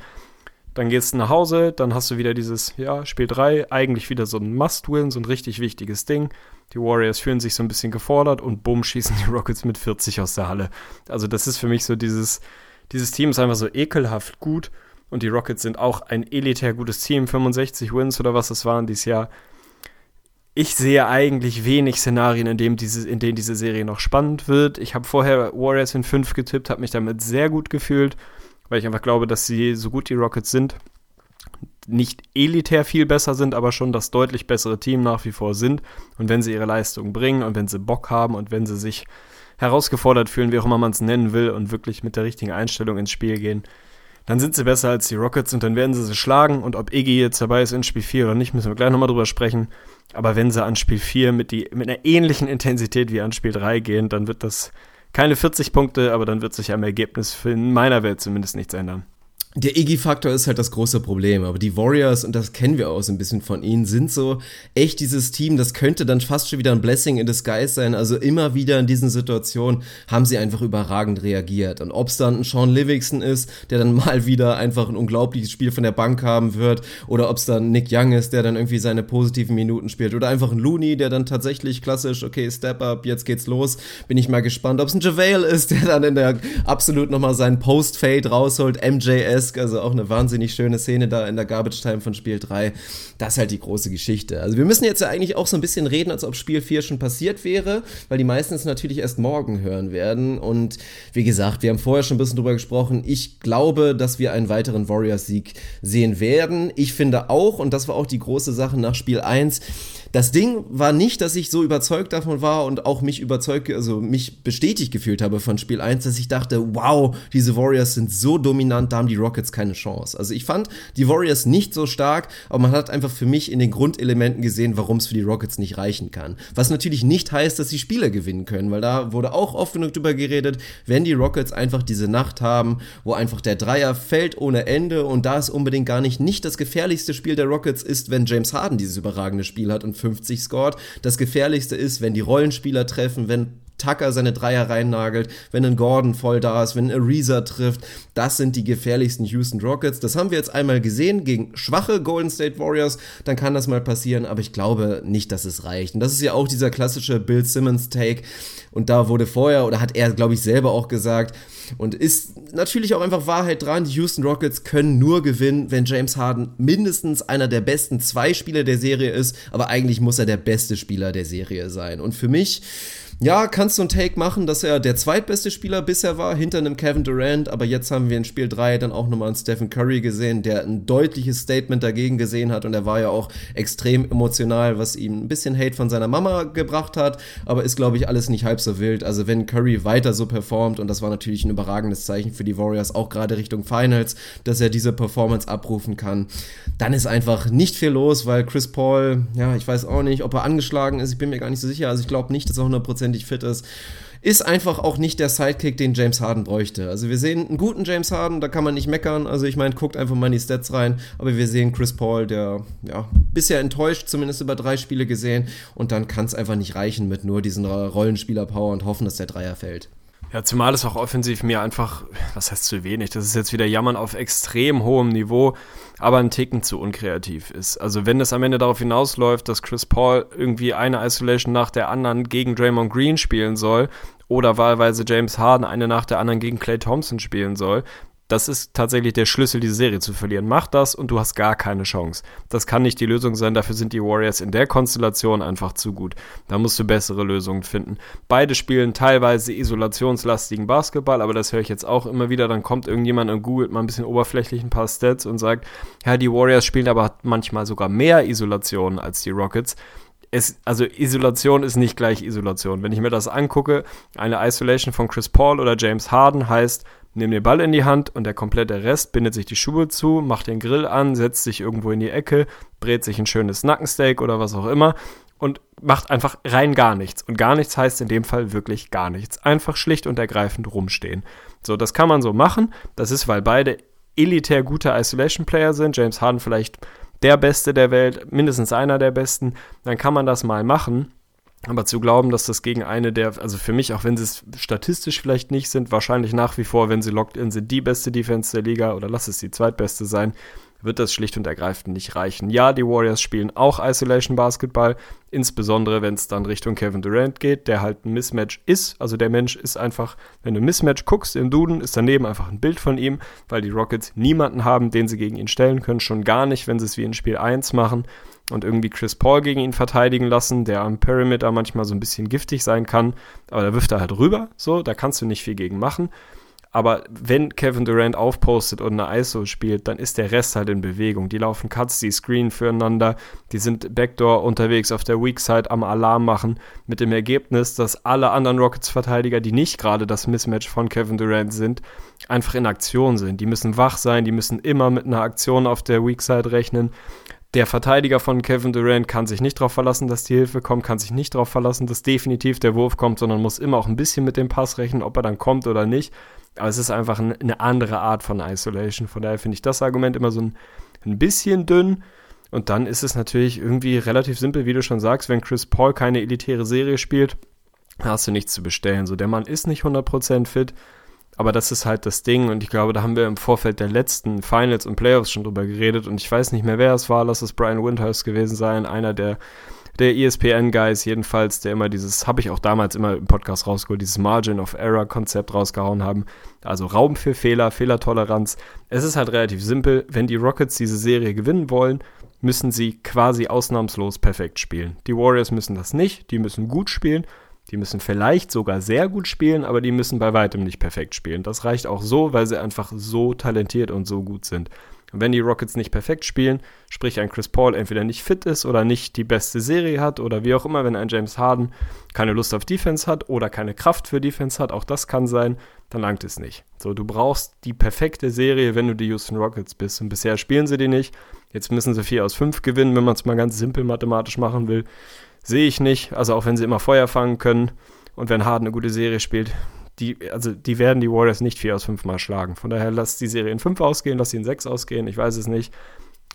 Dann gehst du nach Hause, dann hast du wieder dieses, ja, Spiel 3, eigentlich wieder so ein Must-Win, so ein richtig wichtiges Ding. Die Warriors fühlen sich so ein bisschen gefordert und bumm, schießen die Rockets mit 40 aus der Halle. Also das ist für mich so dieses, dieses Team ist einfach so ekelhaft gut und die Rockets sind auch ein elitär gutes Team, 65 Wins oder was das waren dieses Jahr ich sehe eigentlich wenig Szenarien, in, dem diese, in denen diese Serie noch spannend wird. Ich habe vorher Warriors in 5 getippt, habe mich damit sehr gut gefühlt, weil ich einfach glaube, dass sie so gut die Rockets sind, nicht elitär viel besser sind, aber schon das deutlich bessere Team nach wie vor sind. Und wenn sie ihre Leistung bringen und wenn sie Bock haben und wenn sie sich herausgefordert fühlen, wie auch immer man es nennen will, und wirklich mit der richtigen Einstellung ins Spiel gehen, dann sind sie besser als die Rockets und dann werden sie sie schlagen. Und ob Iggy jetzt dabei ist in Spiel 4 oder nicht, müssen wir gleich nochmal drüber sprechen. Aber wenn sie an Spiel 4 mit, die, mit einer ähnlichen Intensität wie an Spiel 3 gehen, dann wird das keine 40 Punkte, aber dann wird sich am Ergebnis in meiner Welt zumindest nichts ändern der Iggy-Faktor ist halt das große Problem, aber die Warriors, und das kennen wir auch so ein bisschen von ihnen, sind so echt dieses Team, das könnte dann fast schon wieder ein Blessing in disguise sein. Also immer wieder in diesen Situationen haben sie einfach überragend reagiert. Und ob es dann ein Sean Livingston ist, der dann mal wieder einfach ein unglaubliches Spiel von der Bank haben wird, oder ob es dann Nick Young ist, der dann irgendwie seine positiven Minuten spielt, oder einfach ein Looney, der dann tatsächlich klassisch, okay, Step up, jetzt geht's los, bin ich mal gespannt. Ob es ein JaVale ist, der dann in der absolut nochmal seinen Post-Fade rausholt, MJS Fisk, also auch eine wahnsinnig schöne Szene da in der Garbage Time von Spiel 3. Das ist halt die große Geschichte. Also wir müssen jetzt ja eigentlich auch so ein bisschen reden, als ob Spiel 4 schon passiert wäre, weil die meisten es natürlich erst morgen hören werden. Und wie gesagt, wir haben vorher schon ein bisschen drüber gesprochen. Ich glaube, dass wir einen weiteren Warriors-Sieg sehen werden. Ich finde auch, und das war auch die große Sache nach Spiel 1, das Ding war nicht, dass ich so überzeugt davon war und auch mich überzeugt, also mich bestätigt gefühlt habe von Spiel 1, dass ich dachte, wow, diese Warriors sind so dominant, da haben die Rockets keine Chance. Also ich fand die Warriors nicht so stark, aber man hat einfach für mich in den Grundelementen gesehen, warum es für die Rockets nicht reichen kann. Was natürlich nicht heißt, dass sie Spiele gewinnen können, weil da wurde auch oft genug drüber geredet, wenn die Rockets einfach diese Nacht haben, wo einfach der Dreier fällt ohne Ende und da es unbedingt gar nicht nicht das gefährlichste Spiel der Rockets ist, wenn James Harden dieses überragende Spiel hat und 50 scored. Das gefährlichste ist, wenn die Rollenspieler treffen, wenn Tucker seine Dreier reinnagelt, wenn ein Gordon voll da ist, wenn ein Ariza trifft. Das sind die gefährlichsten Houston Rockets. Das haben wir jetzt einmal gesehen gegen schwache Golden State Warriors. Dann kann das mal passieren, aber ich glaube nicht, dass es reicht. Und das ist ja auch dieser klassische Bill Simmons Take. Und da wurde vorher, oder hat er, glaube ich, selber auch gesagt, und ist natürlich auch einfach Wahrheit dran, die Houston Rockets können nur gewinnen, wenn James Harden mindestens einer der besten zwei Spieler der Serie ist, aber eigentlich muss er der beste Spieler der Serie sein. Und für mich ja, kannst du einen Take machen, dass er der zweitbeste Spieler bisher war, hinter einem Kevin Durant, aber jetzt haben wir in Spiel 3 dann auch nochmal einen Stephen Curry gesehen, der ein deutliches Statement dagegen gesehen hat und er war ja auch extrem emotional, was ihm ein bisschen Hate von seiner Mama gebracht hat, aber ist, glaube ich, alles nicht halb so wild. Also wenn Curry weiter so performt, und das war natürlich ein überragendes Zeichen für die Warriors, auch gerade Richtung Finals, dass er diese Performance abrufen kann, dann ist einfach nicht viel los, weil Chris Paul, ja, ich weiß auch nicht, ob er angeschlagen ist, ich bin mir gar nicht so sicher, also ich glaube nicht, dass er 100% hundertprozentig fit ist, ist einfach auch nicht der Sidekick, den James Harden bräuchte. Also wir sehen einen guten James Harden, da kann man nicht meckern. Also ich meine, guckt einfach mal in die Stats rein. Aber wir sehen Chris Paul, der ja bisher enttäuscht, zumindest über drei Spiele gesehen. Und dann kann es einfach nicht reichen mit nur diesen Rollenspieler-Power und hoffen, dass der Dreier fällt. Ja, zumal es auch offensiv mir einfach, was heißt zu wenig, das ist jetzt wieder Jammern auf extrem hohem Niveau, aber ein Ticken zu unkreativ ist. Also wenn es am Ende darauf hinausläuft, dass Chris Paul irgendwie eine Isolation nach der anderen gegen Draymond Green spielen soll oder wahlweise James Harden eine nach der anderen gegen Clay Thompson spielen soll, das ist tatsächlich der Schlüssel, diese Serie zu verlieren. Mach das und du hast gar keine Chance. Das kann nicht die Lösung sein, dafür sind die Warriors in der Konstellation einfach zu gut. Da musst du bessere Lösungen finden. Beide spielen teilweise isolationslastigen Basketball, aber das höre ich jetzt auch immer wieder. Dann kommt irgendjemand und googelt mal ein bisschen oberflächlich ein paar Stats und sagt, ja, die Warriors spielen aber manchmal sogar mehr Isolation als die Rockets. Es, also Isolation ist nicht gleich Isolation. Wenn ich mir das angucke, eine Isolation von Chris Paul oder James Harden heißt, nimm den Ball in die Hand und der komplette Rest bindet sich die Schuhe zu, macht den Grill an, setzt sich irgendwo in die Ecke, brät sich ein schönes Nackensteak oder was auch immer und macht einfach rein gar nichts. Und gar nichts heißt in dem Fall wirklich gar nichts. Einfach schlicht und ergreifend rumstehen. So, das kann man so machen. Das ist, weil beide elitär gute Isolation-Player sind. James Harden vielleicht der Beste der Welt, mindestens einer der Besten. Dann kann man das mal machen. Aber zu glauben, dass das gegen eine der, also für mich, auch wenn sie es statistisch vielleicht nicht sind, wahrscheinlich nach wie vor, wenn sie locked in sind, die beste Defense der Liga oder lass es die zweitbeste sein, wird das schlicht und ergreifend nicht reichen. Ja, die Warriors spielen auch Isolation Basketball, insbesondere wenn es dann Richtung Kevin Durant geht, der halt ein Mismatch ist. Also der Mensch ist einfach, wenn du ein Mismatch guckst im Duden, ist daneben einfach ein Bild von ihm, weil die Rockets niemanden haben, den sie gegen ihn stellen können, schon gar nicht, wenn sie es wie in Spiel 1 machen und irgendwie Chris Paul gegen ihn verteidigen lassen, der am Perimeter manchmal so ein bisschen giftig sein kann, aber da wirft er halt rüber, so, da kannst du nicht viel gegen machen. Aber wenn Kevin Durant aufpostet und eine ISO spielt, dann ist der Rest halt in Bewegung. Die laufen Cuts, die screenen füreinander, die sind Backdoor unterwegs auf der Weak Side am Alarm machen, mit dem Ergebnis, dass alle anderen Rockets-Verteidiger, die nicht gerade das Mismatch von Kevin Durant sind, einfach in Aktion sind. Die müssen wach sein, die müssen immer mit einer Aktion auf der Weak Side rechnen. Der Verteidiger von Kevin Durant kann sich nicht darauf verlassen, dass die Hilfe kommt, kann sich nicht darauf verlassen, dass definitiv der Wurf kommt, sondern muss immer auch ein bisschen mit dem Pass rechnen, ob er dann kommt oder nicht. Aber es ist einfach eine andere Art von Isolation. Von daher finde ich das Argument immer so ein, ein bisschen dünn. Und dann ist es natürlich irgendwie relativ simpel, wie du schon sagst, wenn Chris Paul keine elitäre Serie spielt, hast du nichts zu bestellen. So, der Mann ist nicht 100% fit, aber das ist halt das Ding und ich glaube, da haben wir im Vorfeld der letzten Finals und Playoffs schon drüber geredet und ich weiß nicht mehr, wer es war, lass es Brian Windhurst gewesen sein, einer der der ESPN-Guys jedenfalls, der immer dieses, habe ich auch damals immer im Podcast rausgeholt, dieses Margin of Error-Konzept rausgehauen haben. Also Raum für Fehler, Fehlertoleranz. Es ist halt relativ simpel. Wenn die Rockets diese Serie gewinnen wollen, müssen sie quasi ausnahmslos perfekt spielen. Die Warriors müssen das nicht, die müssen gut spielen. Die müssen vielleicht sogar sehr gut spielen, aber die müssen bei weitem nicht perfekt spielen. Das reicht auch so, weil sie einfach so talentiert und so gut sind. wenn die Rockets nicht perfekt spielen, sprich ein Chris Paul entweder nicht fit ist oder nicht die beste Serie hat oder wie auch immer, wenn ein James Harden keine Lust auf Defense hat oder keine Kraft für Defense hat, auch das kann sein, dann langt es nicht. So, du brauchst die perfekte Serie, wenn du die Houston Rockets bist. Und bisher spielen sie die nicht. Jetzt müssen sie 4 aus 5 gewinnen, wenn man es mal ganz simpel mathematisch machen will. Sehe ich nicht. Also auch wenn sie immer Feuer fangen können und wenn Harden eine gute Serie spielt, die, also die werden die Warriors nicht 4 aus 5 mal schlagen. Von daher lass die Serie in 5 ausgehen, lass sie in 6 ausgehen, ich weiß es nicht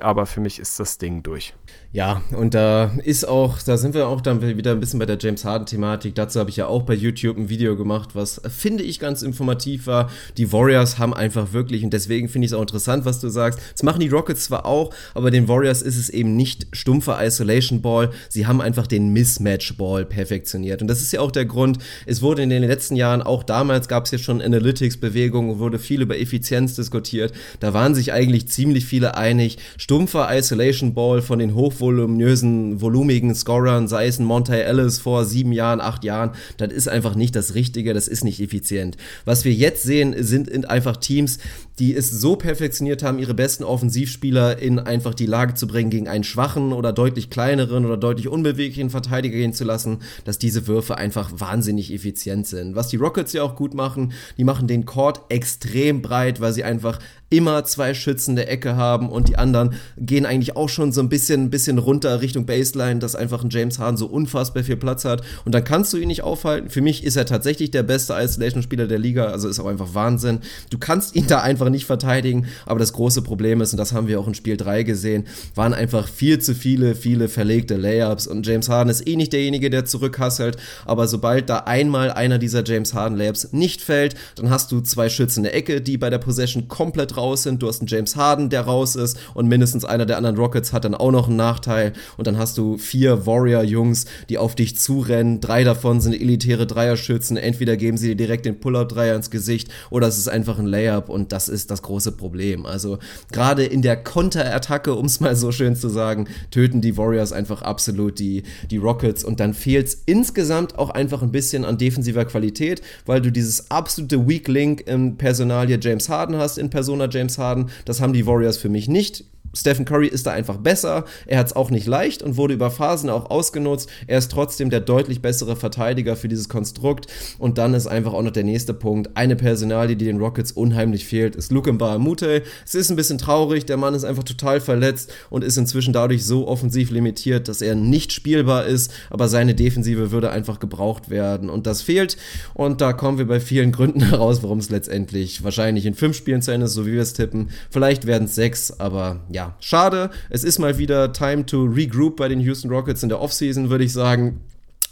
aber für mich ist das Ding durch. Ja, und da ist auch, da sind wir auch dann wieder ein bisschen bei der James Harden-Thematik. Dazu habe ich ja auch bei YouTube ein Video gemacht, was finde ich ganz informativ war. Die Warriors haben einfach wirklich, und deswegen finde ich es auch interessant, was du sagst. Das machen die Rockets zwar auch, aber den Warriors ist es eben nicht stumpfer Isolation Ball. Sie haben einfach den Mismatch Ball perfektioniert. Und das ist ja auch der Grund, es wurde in den letzten Jahren, auch damals gab es ja schon Analytics-Bewegungen, wurde viel über Effizienz diskutiert. Da waren sich eigentlich ziemlich viele einig stumpfer Isolation Ball von den hochvoluminösen, volumigen Scorern, sei es ein Monty Ellis vor sieben Jahren, acht Jahren, das ist einfach nicht das Richtige, das ist nicht effizient. Was wir jetzt sehen, sind einfach Teams, die es so perfektioniert haben, ihre besten Offensivspieler in einfach die Lage zu bringen, gegen einen schwachen oder deutlich kleineren oder deutlich unbeweglichen Verteidiger gehen zu lassen, dass diese Würfe einfach wahnsinnig effizient sind. Was die Rockets ja auch gut machen, die machen den Court extrem breit, weil sie einfach immer zwei Schützen der Ecke haben und die anderen gehen eigentlich auch schon so ein bisschen, ein bisschen runter Richtung Baseline, dass einfach ein James Harden so unfassbar viel Platz hat und dann kannst du ihn nicht aufhalten. Für mich ist er tatsächlich der beste Isolation-Spieler der Liga, also ist auch einfach Wahnsinn. Du kannst ihn da einfach nicht verteidigen, aber das große Problem ist, und das haben wir auch in Spiel 3 gesehen, waren einfach viel zu viele, viele verlegte Layups. Und James Harden ist eh nicht derjenige, der zurückhasselt, aber sobald da einmal einer dieser James Harden Layups nicht fällt, dann hast du zwei Schützen in der Ecke, die bei der Possession komplett raus sind, du hast einen James Harden, der raus ist. Und mindestens einer der anderen Rockets hat dann auch noch einen Nachteil. Und dann hast du vier Warrior-Jungs, die auf dich zurennen, drei davon sind elitäre Dreierschützen, entweder geben sie dir direkt den Pull-Up-Dreier ins Gesicht oder es ist einfach ein Layup. Und das ist das große Problem. Also gerade in der Konterattacke, um es mal so schön zu sagen, töten die Warriors einfach absolut die, die Rockets und dann fehlt es insgesamt auch einfach ein bisschen an defensiver Qualität, weil du dieses absolute Weak Link im Personalie James Harden hast, in Persona James Harden. Das haben die Warriors für mich nicht. Stephen Curry ist da einfach besser. Er hat es auch nicht leicht und wurde über Phasen auch ausgenutzt. Er ist trotzdem der deutlich bessere Verteidiger für dieses Konstrukt. Und dann ist einfach auch noch der nächste Punkt. Eine Personalie, die den Rockets unheimlich fehlt, ist Luke Mute. Es ist ein bisschen traurig. Der Mann ist einfach total verletzt und ist inzwischen dadurch so offensiv limitiert, dass er nicht spielbar ist. Aber seine Defensive würde einfach gebraucht werden. Und das fehlt. Und da kommen wir bei vielen Gründen heraus, warum es letztendlich wahrscheinlich in fünf Spielen zu Ende ist, so wie wir es tippen. Vielleicht werden es sechs, aber ja, ja, schade. Es ist mal wieder Time to regroup bei den Houston Rockets in der Offseason, würde ich sagen.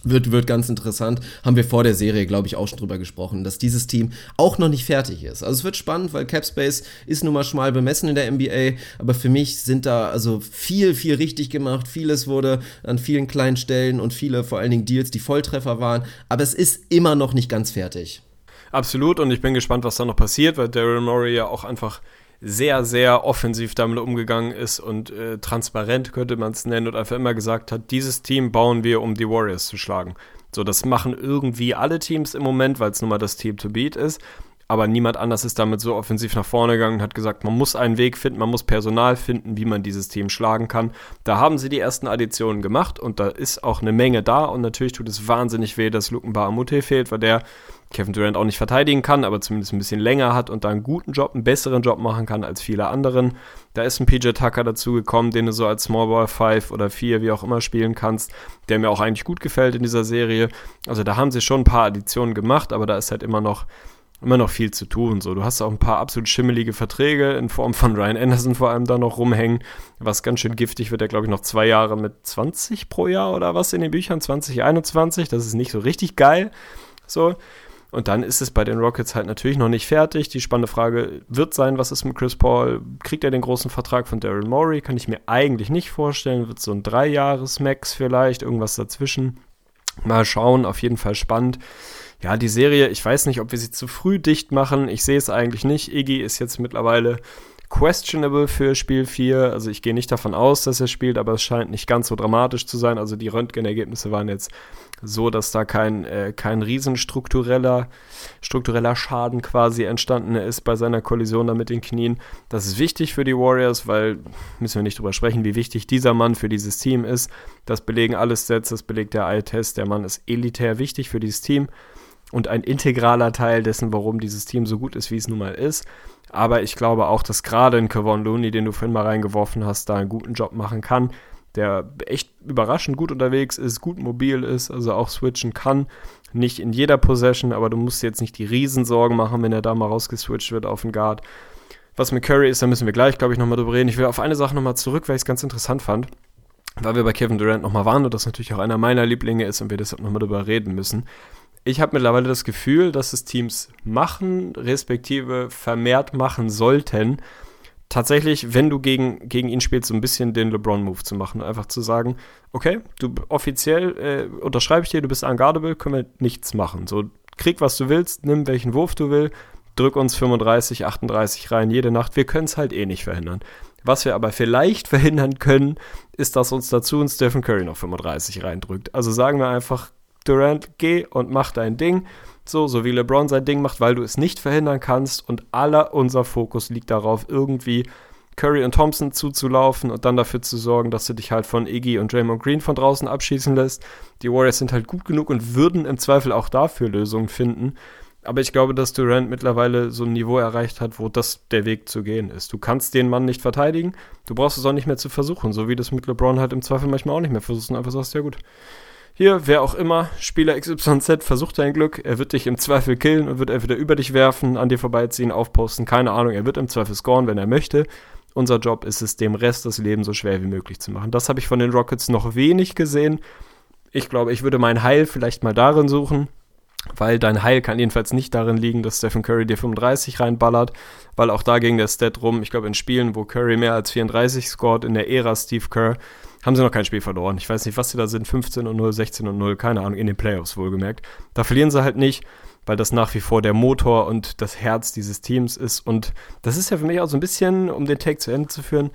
Wird, wird ganz interessant. Haben wir vor der Serie, glaube ich, auch schon drüber gesprochen, dass dieses Team auch noch nicht fertig ist. Also es wird spannend, weil Capspace ist nun mal schmal bemessen in der NBA, aber für mich sind da also viel, viel richtig gemacht. Vieles wurde an vielen kleinen Stellen und viele vor allen Dingen Deals, die Volltreffer waren, aber es ist immer noch nicht ganz fertig. Absolut und ich bin gespannt, was da noch passiert, weil Daryl Morey ja auch einfach sehr, sehr offensiv damit umgegangen ist und äh, transparent könnte man es nennen und einfach immer gesagt hat, dieses Team bauen wir, um die Warriors zu schlagen. So, das machen irgendwie alle Teams im Moment, weil es nun mal das Team to beat ist. Aber niemand anders ist damit so offensiv nach vorne gegangen und hat gesagt, man muss einen Weg finden, man muss Personal finden, wie man dieses Team schlagen kann. Da haben sie die ersten Additionen gemacht und da ist auch eine Menge da. Und natürlich tut es wahnsinnig weh, dass Lukenbar Amute fehlt, weil der Kevin Durant auch nicht verteidigen kann, aber zumindest ein bisschen länger hat und da einen guten Job, einen besseren Job machen kann als viele anderen. Da ist ein PJ Tucker dazu gekommen, den du so als Small Ball 5 oder 4, wie auch immer, spielen kannst, der mir auch eigentlich gut gefällt in dieser Serie. Also da haben sie schon ein paar Additionen gemacht, aber da ist halt immer noch immer noch viel zu tun. So, du hast auch ein paar absolut schimmelige Verträge in Form von Ryan Anderson vor allem da noch rumhängen, was ganz schön giftig wird. Er glaube ich noch zwei Jahre mit 20 pro Jahr oder was in den Büchern 2021. Das ist nicht so richtig geil. So und dann ist es bei den Rockets halt natürlich noch nicht fertig. Die spannende Frage wird sein, was ist mit Chris Paul? Kriegt er den großen Vertrag von Daryl Morey? Kann ich mir eigentlich nicht vorstellen. Wird so ein Drei-Jahres-Max vielleicht, irgendwas dazwischen. Mal schauen, auf jeden Fall spannend. Ja, die Serie, ich weiß nicht, ob wir sie zu früh dicht machen. Ich sehe es eigentlich nicht. Iggy ist jetzt mittlerweile questionable für Spiel 4. Also ich gehe nicht davon aus, dass er spielt, aber es scheint nicht ganz so dramatisch zu sein. Also die Röntgenergebnisse waren jetzt so, dass da kein, äh, kein riesenstruktureller struktureller Schaden quasi entstanden ist bei seiner Kollision da mit den Knien. Das ist wichtig für die Warriors, weil müssen wir nicht drüber sprechen, wie wichtig dieser Mann für dieses Team ist. Das belegen alle Sets, das belegt der Eye-Test. Der Mann ist elitär wichtig für dieses Team und ein integraler Teil dessen, warum dieses Team so gut ist, wie es nun mal ist. Aber ich glaube auch, dass gerade ein Kevon Looney, den du vorhin mal reingeworfen hast, da einen guten Job machen kann. Der echt überraschend gut unterwegs ist, gut mobil ist, also auch switchen kann. Nicht in jeder Possession, aber du musst jetzt nicht die Riesensorgen machen, wenn er da mal rausgeswitcht wird auf den Guard. Was mit Curry ist, da müssen wir gleich, glaube ich, nochmal drüber reden. Ich will auf eine Sache nochmal zurück, weil ich es ganz interessant fand. Weil wir bei Kevin Durant nochmal waren und das natürlich auch einer meiner Lieblinge ist und wir deshalb nochmal drüber reden müssen ich habe mittlerweile das Gefühl, dass es Teams machen, respektive vermehrt machen sollten, tatsächlich, wenn du gegen, gegen ihn spielst, so ein bisschen den LeBron-Move zu machen. Einfach zu sagen, okay, du offiziell äh, unterschreibe ich dir, du bist unguardable, können wir nichts machen. So, krieg, was du willst, nimm welchen Wurf du willst, drück uns 35, 38 rein jede Nacht. Wir können es halt eh nicht verhindern. Was wir aber vielleicht verhindern können, ist, dass uns dazu ein Stephen Curry noch 35 reindrückt. Also sagen wir einfach, Durant, geh und mach dein Ding. So, so wie LeBron sein Ding macht, weil du es nicht verhindern kannst und aller unser Fokus liegt darauf, irgendwie Curry und Thompson zuzulaufen und dann dafür zu sorgen, dass du dich halt von Iggy und Draymond Green von draußen abschießen lässt. Die Warriors sind halt gut genug und würden im Zweifel auch dafür Lösungen finden. Aber ich glaube, dass Durant mittlerweile so ein Niveau erreicht hat, wo das der Weg zu gehen ist. Du kannst den Mann nicht verteidigen, du brauchst es auch nicht mehr zu versuchen, so wie das mit LeBron halt im Zweifel manchmal auch nicht mehr versuchst und einfach sagst, ja gut, hier, wer auch immer, Spieler XYZ, versucht dein Glück. Er wird dich im Zweifel killen und wird entweder über dich werfen, an dir vorbeiziehen, aufposten. Keine Ahnung, er wird im Zweifel scoren, wenn er möchte. Unser Job ist es, dem Rest das Leben so schwer wie möglich zu machen. Das habe ich von den Rockets noch wenig gesehen. Ich glaube, ich würde mein Heil vielleicht mal darin suchen, weil dein Heil kann jedenfalls nicht darin liegen, dass Stephen Curry dir 35 reinballert, weil auch da ging der Stat rum. Ich glaube, in Spielen, wo Curry mehr als 34 scored, in der Ära Steve Kerr, haben sie noch kein Spiel verloren. Ich weiß nicht, was sie da sind, 15 und 0, 16 und 0, keine Ahnung, in den Playoffs wohlgemerkt. Da verlieren sie halt nicht, weil das nach wie vor der Motor und das Herz dieses Teams ist. Und das ist ja für mich auch so ein bisschen, um den Take zu Ende zu führen,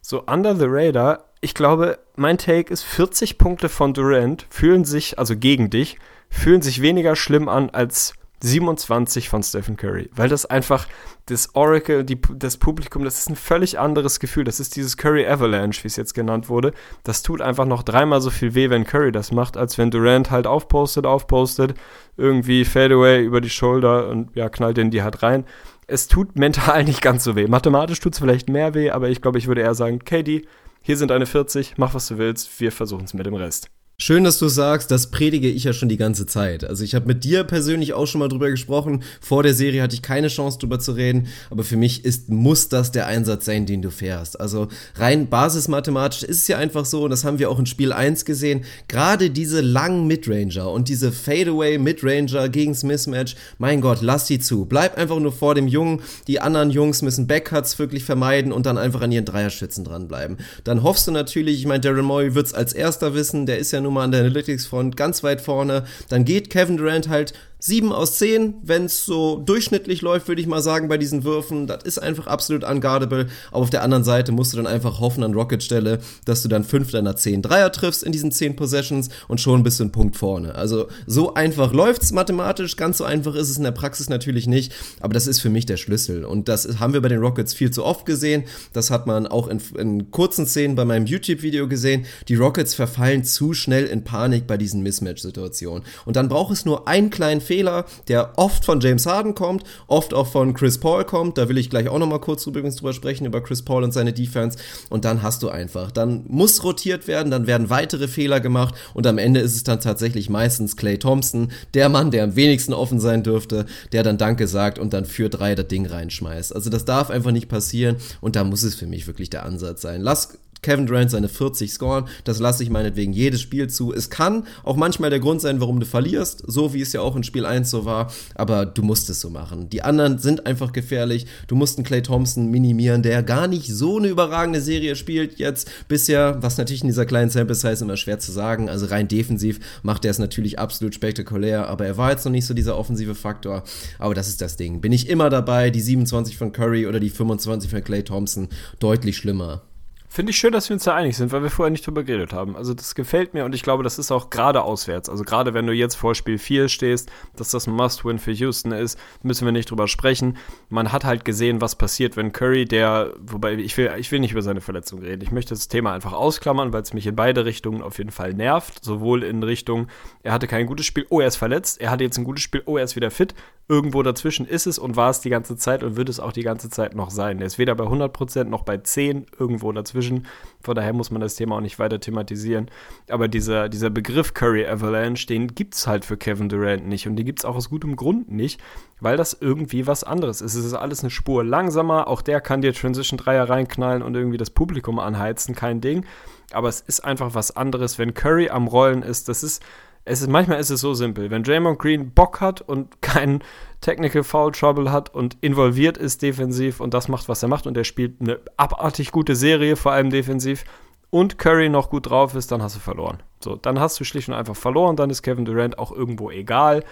so under the radar. Ich glaube, mein Take ist 40 Punkte von Durant fühlen sich, also gegen dich, fühlen sich weniger schlimm an als 27 von Stephen Curry, weil das einfach das Oracle, die, das Publikum, das ist ein völlig anderes Gefühl. Das ist dieses Curry Avalanche, wie es jetzt genannt wurde. Das tut einfach noch dreimal so viel weh, wenn Curry das macht, als wenn Durant halt aufpostet, aufpostet, irgendwie Fadeaway über die Schulter und ja, knallt den die halt rein. Es tut mental nicht ganz so weh. Mathematisch tut es vielleicht mehr weh, aber ich glaube, ich würde eher sagen, KD, hier sind eine 40, mach was du willst, wir versuchen es mit dem Rest. Schön, dass du sagst, das predige ich ja schon die ganze Zeit. Also ich habe mit dir persönlich auch schon mal drüber gesprochen. Vor der Serie hatte ich keine Chance drüber zu reden, aber für mich ist muss das der Einsatz sein, den du fährst. Also rein basismathematisch ist es ja einfach so, und das haben wir auch in Spiel 1 gesehen, gerade diese langen Midranger und diese Fadeaway Midranger gegens Mismatch, mein Gott, lass die zu. Bleib einfach nur vor dem Jungen. Die anderen Jungs müssen Backcuts wirklich vermeiden und dann einfach an ihren Dreierschützen dranbleiben. Dann hoffst du natürlich, ich meine, Daryl Morey wird's als erster wissen, der ist ja nun mal an der Analytics-Front ganz weit vorne. Dann geht Kevin Durant halt 7 aus 10, wenn es so durchschnittlich läuft, würde ich mal sagen, bei diesen Würfen. Das ist einfach absolut unguardable. Aber auf der anderen Seite musst du dann einfach hoffen an Rocket-Stelle, dass du dann 5 deiner 10 Dreier triffst in diesen 10 Possessions und schon bist du einen Punkt vorne. Also so einfach läuft's mathematisch, ganz so einfach ist es in der Praxis natürlich nicht, aber das ist für mich der Schlüssel. Und das haben wir bei den Rockets viel zu oft gesehen. Das hat man auch in, in kurzen Szenen bei meinem YouTube-Video gesehen. Die Rockets verfallen zu schnell in Panik bei diesen Mismatch-Situationen. Und dann braucht es nur einen kleinen Fehler, der oft von James Harden kommt, oft auch von Chris Paul kommt. Da will ich gleich auch nochmal kurz übrigens drüber sprechen, über Chris Paul und seine Defense. Und dann hast du einfach, dann muss rotiert werden, dann werden weitere Fehler gemacht und am Ende ist es dann tatsächlich meistens Clay Thompson, der Mann, der am wenigsten offen sein dürfte, der dann Danke sagt und dann für drei das Ding reinschmeißt. Also das darf einfach nicht passieren und da muss es für mich wirklich der Ansatz sein. Lass Kevin Durant seine 40 scoren. Das lasse ich meinetwegen jedes Spiel zu. Es kann auch manchmal der Grund sein, warum du verlierst, so wie es ja auch in Spiel 1 so war, aber du musst es so machen. Die anderen sind einfach gefährlich. Du musst einen Clay Thompson minimieren, der gar nicht so eine überragende Serie spielt jetzt bisher, was natürlich in dieser kleinen Sample Size immer schwer zu sagen. Also rein defensiv macht er es natürlich absolut spektakulär, aber er war jetzt noch nicht so dieser offensive Faktor. Aber das ist das Ding. Bin ich immer dabei, die 27 von Curry oder die 25 von Clay Thompson deutlich schlimmer. Finde ich schön, dass wir uns da einig sind, weil wir vorher nicht drüber geredet haben. Also das gefällt mir und ich glaube, das ist auch gerade auswärts. Also gerade wenn du jetzt vor Spiel 4 stehst, dass das ein Must-Win für Houston ist, müssen wir nicht drüber sprechen. Man hat halt gesehen, was passiert, wenn Curry, der, wobei ich will, ich will nicht über seine Verletzung reden. Ich möchte das Thema einfach ausklammern, weil es mich in beide Richtungen auf jeden Fall nervt. Sowohl in Richtung, er hatte kein gutes Spiel, oh, er ist verletzt, er hatte jetzt ein gutes Spiel, oh, er ist wieder fit. Irgendwo dazwischen ist es und war es die ganze Zeit und wird es auch die ganze Zeit noch sein. Er ist weder bei 100% noch bei 10 irgendwo dazwischen Division. Von daher muss man das Thema auch nicht weiter thematisieren. Aber dieser, dieser Begriff Curry Avalanche, den gibt es halt für Kevin Durant nicht. Und den gibt es auch aus gutem Grund nicht, weil das irgendwie was anderes ist. Es ist alles eine Spur langsamer. Auch der kann dir Transition Dreier reinknallen und irgendwie das Publikum anheizen. Kein Ding. Aber es ist einfach was anderes, wenn Curry am Rollen ist. Das ist es ist, manchmal ist es so simpel. Wenn Draymond Green Bock hat und keinen Technical Foul Trouble hat und involviert ist defensiv und das macht, was er macht und er spielt eine abartig gute Serie, vor allem defensiv, und Curry noch gut drauf ist, dann hast du verloren. So, dann hast du schlicht und einfach verloren, dann ist Kevin Durant auch irgendwo egal.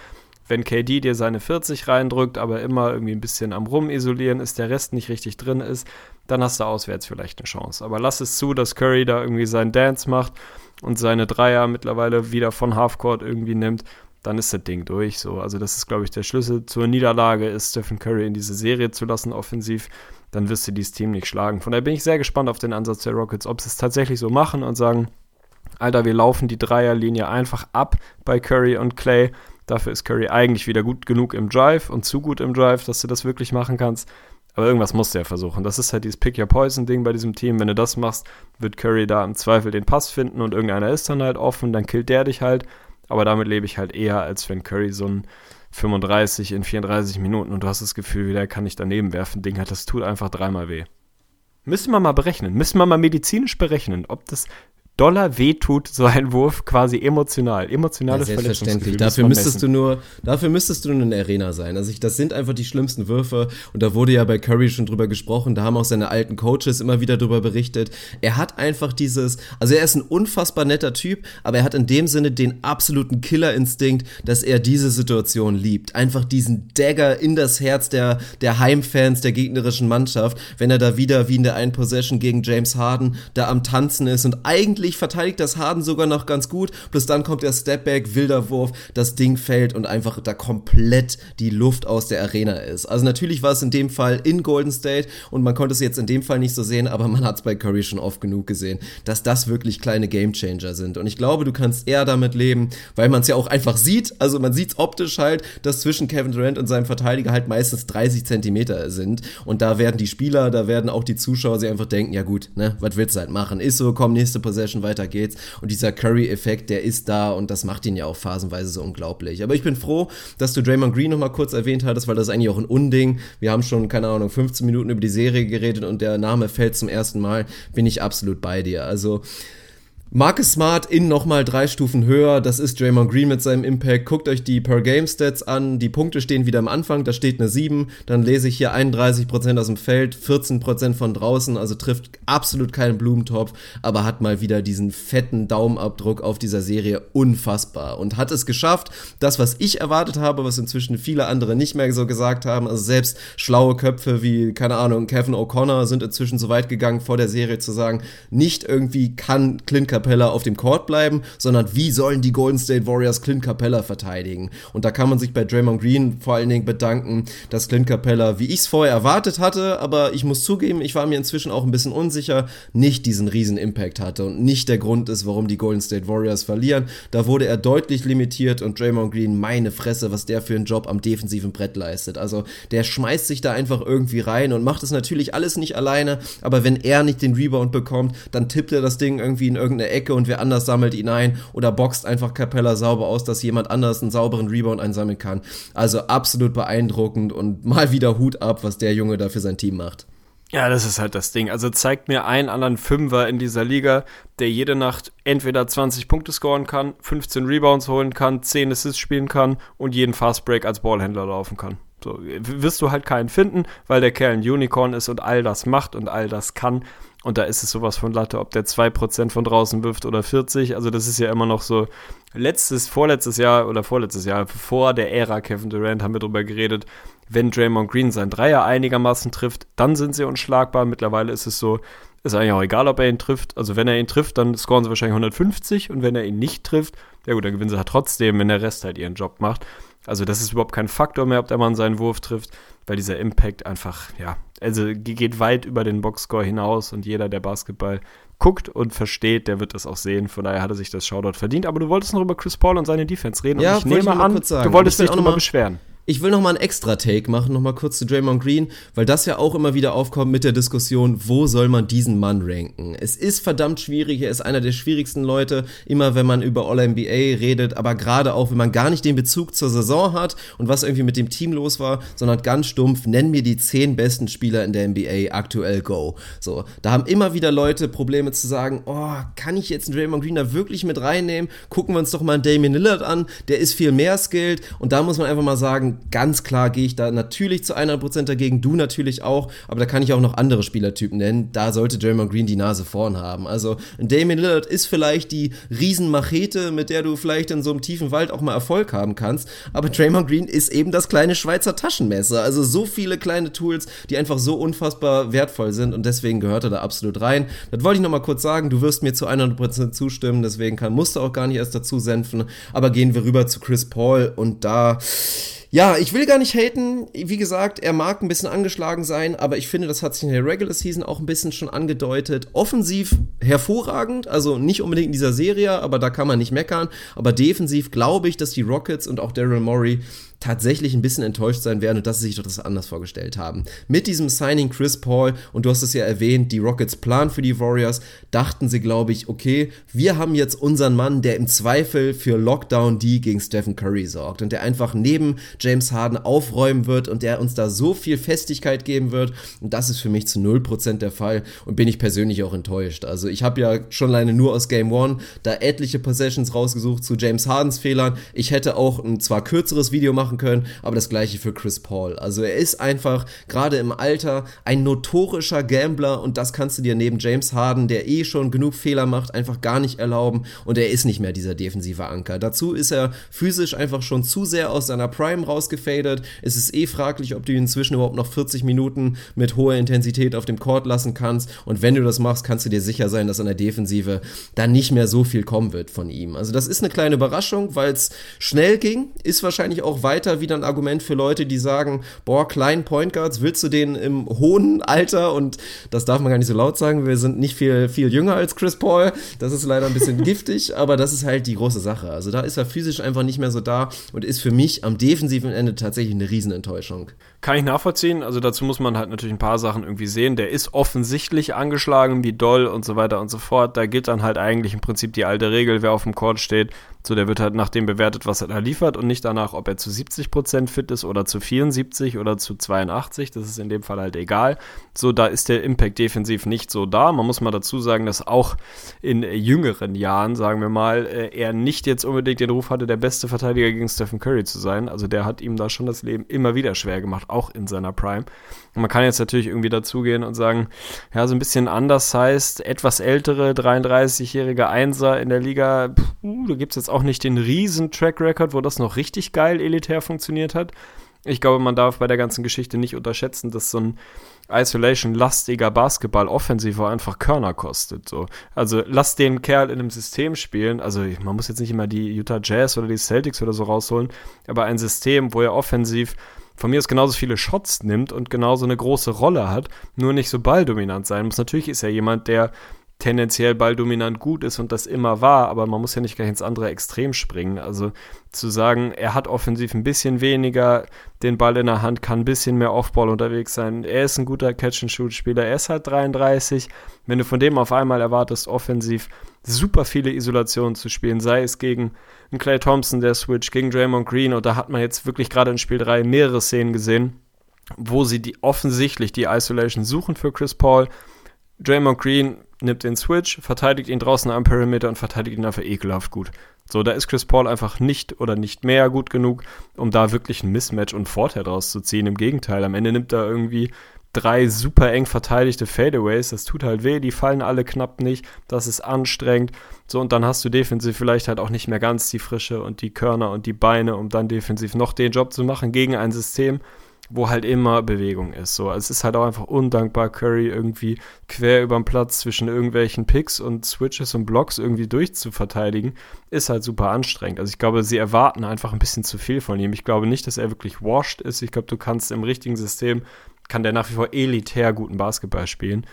Wenn KD dir seine 40 reindrückt, aber immer irgendwie ein bisschen am Rum isolieren ist, der Rest nicht richtig drin ist, dann hast du auswärts vielleicht eine Chance. Aber lass es zu, dass Curry da irgendwie seinen Dance macht und seine Dreier mittlerweile wieder von Halfcourt irgendwie nimmt, dann ist das Ding durch. So. Also das ist, glaube ich, der Schlüssel zur Niederlage, ist Stephen Curry in diese Serie zu lassen, offensiv. Dann wirst du dieses Team nicht schlagen. Von daher bin ich sehr gespannt auf den Ansatz der Rockets, ob sie es tatsächlich so machen und sagen, Alter, wir laufen die Dreierlinie einfach ab bei Curry und Clay. Dafür ist Curry eigentlich wieder gut genug im Drive und zu gut im Drive, dass du das wirklich machen kannst. Aber irgendwas musst du ja versuchen. Das ist halt dieses Pick Your Poison-Ding bei diesem Team. Wenn du das machst, wird Curry da im Zweifel den Pass finden und irgendeiner ist dann halt offen, dann killt der dich halt. Aber damit lebe ich halt eher, als wenn Curry so ein 35 in 34 Minuten und du hast das Gefühl, der kann nicht daneben werfen, Ding hat, das tut einfach dreimal weh. Müssen wir mal berechnen, müssen wir mal medizinisch berechnen, ob das Dollar wehtut so ein Wurf quasi emotional. Emotionales ja, Selbstverständlich. Dafür müsstest messen. du nur, dafür müsstest du nur in der Arena sein. Also ich, das sind einfach die schlimmsten Würfe. Und da wurde ja bei Curry schon drüber gesprochen. Da haben auch seine alten Coaches immer wieder drüber berichtet. Er hat einfach dieses, also er ist ein unfassbar netter Typ, aber er hat in dem Sinne den absoluten Killerinstinkt, dass er diese Situation liebt. Einfach diesen Dagger in das Herz der, der Heimfans der gegnerischen Mannschaft, wenn er da wieder wie in der einen Possession gegen James Harden da am Tanzen ist und eigentlich eigentlich verteidigt das Harden sogar noch ganz gut. Plus dann kommt der Stepback, wilder Wurf, das Ding fällt und einfach da komplett die Luft aus der Arena ist. Also natürlich war es in dem Fall in Golden State und man konnte es jetzt in dem Fall nicht so sehen, aber man hat es bei Curry schon oft genug gesehen, dass das wirklich kleine Gamechanger sind. Und ich glaube, du kannst eher damit leben, weil man es ja auch einfach sieht. Also man sieht es optisch halt, dass zwischen Kevin Durant und seinem Verteidiger halt meistens 30 Zentimeter sind. Und da werden die Spieler, da werden auch die Zuschauer sich einfach denken, ja gut, ne, was willst du halt machen? Ist so, komm, nächste Possession Possession, weiter geht's. Und dieser Curry-Effekt, der ist da und das macht ihn ja auch phasenweise so unglaublich. Aber ich bin froh, dass du Draymond Green nochmal kurz erwähnt hattest, weil das ist eigentlich auch ein Unding. Wir haben schon, keine Ahnung, 15 Minuten über die Serie geredet und der Name fällt zum ersten Mal. Bin ich absolut bei dir. Also, Marcus Smart in nochmal drei Stufen höher. Das ist Draymond Green mit seinem Impact. Guckt euch die Per-Game-Stats an. Die Punkte stehen wieder am Anfang. Da steht eine 7. Dann lese ich hier 31% aus dem Feld, 14% von draußen. Also trifft absolut keinen Blumentopf, aber hat mal wieder diesen fetten Daumenabdruck auf dieser Serie. Unfassbar. Und hat es geschafft, das, was ich erwartet habe, was inzwischen viele andere nicht mehr so gesagt haben. Also selbst schlaue Köpfe wie, keine Ahnung, Kevin O'Connor sind inzwischen so weit gegangen, vor der Serie zu sagen, nicht irgendwie kann Clint Capella auf dem Court bleiben, sondern wie sollen die Golden State Warriors Clint Capella verteidigen? Und da kann man sich bei Draymond Green vor allen Dingen bedanken, dass Clint Capella, wie ich es vorher erwartet hatte, aber ich muss zugeben, ich war mir inzwischen auch ein bisschen unsicher, nicht diesen riesen Impact hatte und nicht der Grund ist, warum die Golden State Warriors verlieren. Da wurde er deutlich limitiert und Draymond Green, meine Fresse, was der für einen Job am defensiven Brett leistet. Also der schmeißt sich da einfach irgendwie rein und macht es natürlich alles nicht alleine, aber wenn er nicht den Rebound bekommt, dann tippt er das Ding irgendwie in irgendeine Ecke und wer anders sammelt ihn ein oder boxt einfach Capella sauber aus, dass jemand anders einen sauberen Rebound einsammeln kann. Also absolut beeindruckend und mal wieder Hut ab, was der Junge da für sein Team macht. Ja, das ist halt das Ding. Also zeigt mir einen anderen Fünfer in dieser Liga, der jede Nacht entweder 20 Punkte scoren kann, 15 Rebounds holen kann, 10 Assists spielen kann und jeden Fastbreak als Ballhändler laufen kann. So wirst du halt keinen finden, weil der Kerl ein Unicorn ist und all das macht und all das kann. Und da ist es sowas von Latte, ob der 2% von draußen wirft oder 40. Also das ist ja immer noch so letztes, vorletztes Jahr oder vorletztes Jahr, vor der Ära Kevin Durant haben wir darüber geredet, wenn Draymond Green sein Dreier einigermaßen trifft, dann sind sie unschlagbar. Mittlerweile ist es so, ist eigentlich auch egal, ob er ihn trifft. Also wenn er ihn trifft, dann scoren sie wahrscheinlich 150 und wenn er ihn nicht trifft, ja gut, dann gewinnen sie halt trotzdem, wenn der Rest halt ihren Job macht. Also das ist überhaupt kein Faktor mehr, ob der Mann seinen Wurf trifft, weil dieser Impact einfach, ja, also geht weit über den Boxscore hinaus und jeder, der Basketball guckt und versteht, der wird das auch sehen. Von daher hat er sich das Shoutout verdient. Aber du wolltest noch über Chris Paul und seine Defense reden. Ja, und ich nehme an, du wolltest dich auch nochmal beschweren. Ich will noch mal einen extra Take machen, noch mal kurz zu Draymond Green, weil das ja auch immer wieder aufkommt mit der Diskussion, wo soll man diesen Mann ranken? Es ist verdammt schwierig, er ist einer der schwierigsten Leute, immer wenn man über All-NBA redet, aber gerade auch, wenn man gar nicht den Bezug zur Saison hat und was irgendwie mit dem Team los war, sondern ganz stumpf, nenn mir die zehn besten Spieler in der NBA aktuell go. So, da haben immer wieder Leute Probleme zu sagen, oh, kann ich jetzt einen Draymond Green da wirklich mit reinnehmen? Gucken wir uns doch mal einen Damian Lillard an, der ist viel mehr skilled und da muss man einfach mal sagen, ganz klar gehe ich da natürlich zu 100% dagegen, du natürlich auch, aber da kann ich auch noch andere Spielertypen nennen. Da sollte Draymond Green die Nase vorn haben. Also Damien Lillard ist vielleicht die Riesenmachete, mit der du vielleicht in so einem tiefen Wald auch mal Erfolg haben kannst, aber Draymond Green ist eben das kleine Schweizer Taschenmesser. Also so viele kleine Tools, die einfach so unfassbar wertvoll sind und deswegen gehört er da absolut rein. Das wollte ich nochmal kurz sagen, du wirst mir zu 100% zustimmen, deswegen kann, musst du auch gar nicht erst dazu senfen, aber gehen wir rüber zu Chris Paul und da ja, ich will gar nicht haten. Wie gesagt, er mag ein bisschen angeschlagen sein, aber ich finde, das hat sich in der Regular Season auch ein bisschen schon angedeutet. Offensiv hervorragend, also nicht unbedingt in dieser Serie, aber da kann man nicht meckern. Aber defensiv glaube ich, dass die Rockets und auch Daryl Morey tatsächlich ein bisschen enttäuscht sein werden und dass sie sich doch das anders vorgestellt haben. Mit diesem Signing Chris Paul, und du hast es ja erwähnt, die Rockets Plan für die Warriors, dachten sie, glaube ich, okay, wir haben jetzt unseren Mann, der im Zweifel für Lockdown D gegen Stephen Curry sorgt und der einfach neben James Harden aufräumen wird und der uns da so viel Festigkeit geben wird. Und das ist für mich zu 0% der Fall und bin ich persönlich auch enttäuscht. Also ich habe ja schon alleine nur aus Game One da etliche Possessions rausgesucht zu James Hardens Fehlern. Ich hätte auch ein zwar kürzeres Video machen machen können, aber das gleiche für Chris Paul. Also er ist einfach gerade im Alter ein notorischer Gambler und das kannst du dir neben James Harden, der eh schon genug Fehler macht, einfach gar nicht erlauben und er ist nicht mehr dieser defensive Anker. Dazu ist er physisch einfach schon zu sehr aus seiner Prime rausgefadet. Es ist eh fraglich, ob du ihn inzwischen überhaupt noch 40 Minuten mit hoher Intensität auf dem Court lassen kannst und wenn du das machst, kannst du dir sicher sein, dass an der Defensive dann nicht mehr so viel kommen wird von ihm. Also das ist eine kleine Überraschung, weil es schnell ging, ist wahrscheinlich auch weiter weiter wieder ein Argument für Leute, die sagen, boah, kleinen Point Guards, willst du den im hohen Alter und das darf man gar nicht so laut sagen, wir sind nicht viel, viel jünger als Chris Paul, das ist leider ein bisschen giftig, aber das ist halt die große Sache. Also da ist er physisch einfach nicht mehr so da und ist für mich am defensiven Ende tatsächlich eine Riesenenttäuschung. Kann ich nachvollziehen, also dazu muss man halt natürlich ein paar Sachen irgendwie sehen. Der ist offensichtlich angeschlagen, wie doll und so weiter und so fort. Da gilt dann halt eigentlich im Prinzip die alte Regel, wer auf dem Court steht, so, der wird halt nach dem bewertet, was er da liefert und nicht danach, ob er zu 70% fit ist oder zu 74 oder zu 82. Das ist in dem Fall halt egal. So, da ist der Impact defensiv nicht so da. Man muss mal dazu sagen, dass auch in jüngeren Jahren, sagen wir mal, äh, er nicht jetzt unbedingt den Ruf hatte, der beste Verteidiger gegen Stephen Curry zu sein. Also der hat ihm da schon das Leben immer wieder schwer gemacht, auch in seiner Prime. Und man kann jetzt natürlich irgendwie dazugehen und sagen, ja, so ein bisschen anders heißt, etwas ältere 33-jährige Einser in der Liga, pff, uh, da gibt es jetzt auch nicht den riesen Track Record, wo das noch richtig geil elitär funktioniert hat. Ich glaube, man darf bei der ganzen Geschichte nicht unterschätzen, dass so ein Isolation-lastiger Basketball offensiver einfach Körner kostet. So. Also lass den Kerl in einem System spielen. Also man muss jetzt nicht immer die Utah Jazz oder die Celtics oder so rausholen, aber ein System, wo er offensiv von mir aus genauso viele Shots nimmt und genauso eine große Rolle hat, nur nicht so balldominant sein muss. Natürlich ist er jemand, der tendenziell balldominant gut ist und das immer war, aber man muss ja nicht gleich ins andere Extrem springen. Also zu sagen, er hat offensiv ein bisschen weniger den Ball in der Hand, kann ein bisschen mehr Offball unterwegs sein. Er ist ein guter Catch-and-Shoot-Spieler, er ist halt 33. Wenn du von dem auf einmal erwartest, offensiv super viele Isolationen zu spielen, sei es gegen einen Clay Thompson, der Switch, gegen Draymond Green, und da hat man jetzt wirklich gerade in Spiel 3 mehrere Szenen gesehen, wo sie die offensichtlich die Isolation suchen für Chris Paul. Draymond Green nimmt den Switch, verteidigt ihn draußen am Perimeter und verteidigt ihn einfach ekelhaft gut. So, da ist Chris Paul einfach nicht oder nicht mehr gut genug, um da wirklich ein Mismatch und Vorteil draus zu ziehen. Im Gegenteil, am Ende nimmt er irgendwie drei super eng verteidigte Fadeaways. Das tut halt weh, die fallen alle knapp nicht. Das ist anstrengend. So, und dann hast du defensiv vielleicht halt auch nicht mehr ganz die Frische und die Körner und die Beine, um dann defensiv noch den Job zu machen gegen ein System, wo halt immer Bewegung ist. So, es ist halt auch einfach undankbar, Curry irgendwie quer über den Platz zwischen irgendwelchen Picks und Switches und Blocks irgendwie durchzuverteidigen, ist halt super anstrengend. Also ich glaube, sie erwarten einfach ein bisschen zu viel von ihm. Ich glaube nicht, dass er wirklich washed ist. Ich glaube, du kannst im richtigen System, kann der nach wie vor elitär guten Basketball spielen.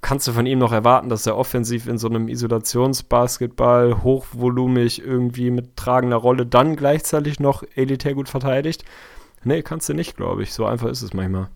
Kannst du von ihm noch erwarten, dass er offensiv in so einem Isolationsbasketball hochvolumig irgendwie mit tragender Rolle dann gleichzeitig noch elitär gut verteidigt? Nee, kannst du nicht, glaube ich. So einfach ist es manchmal.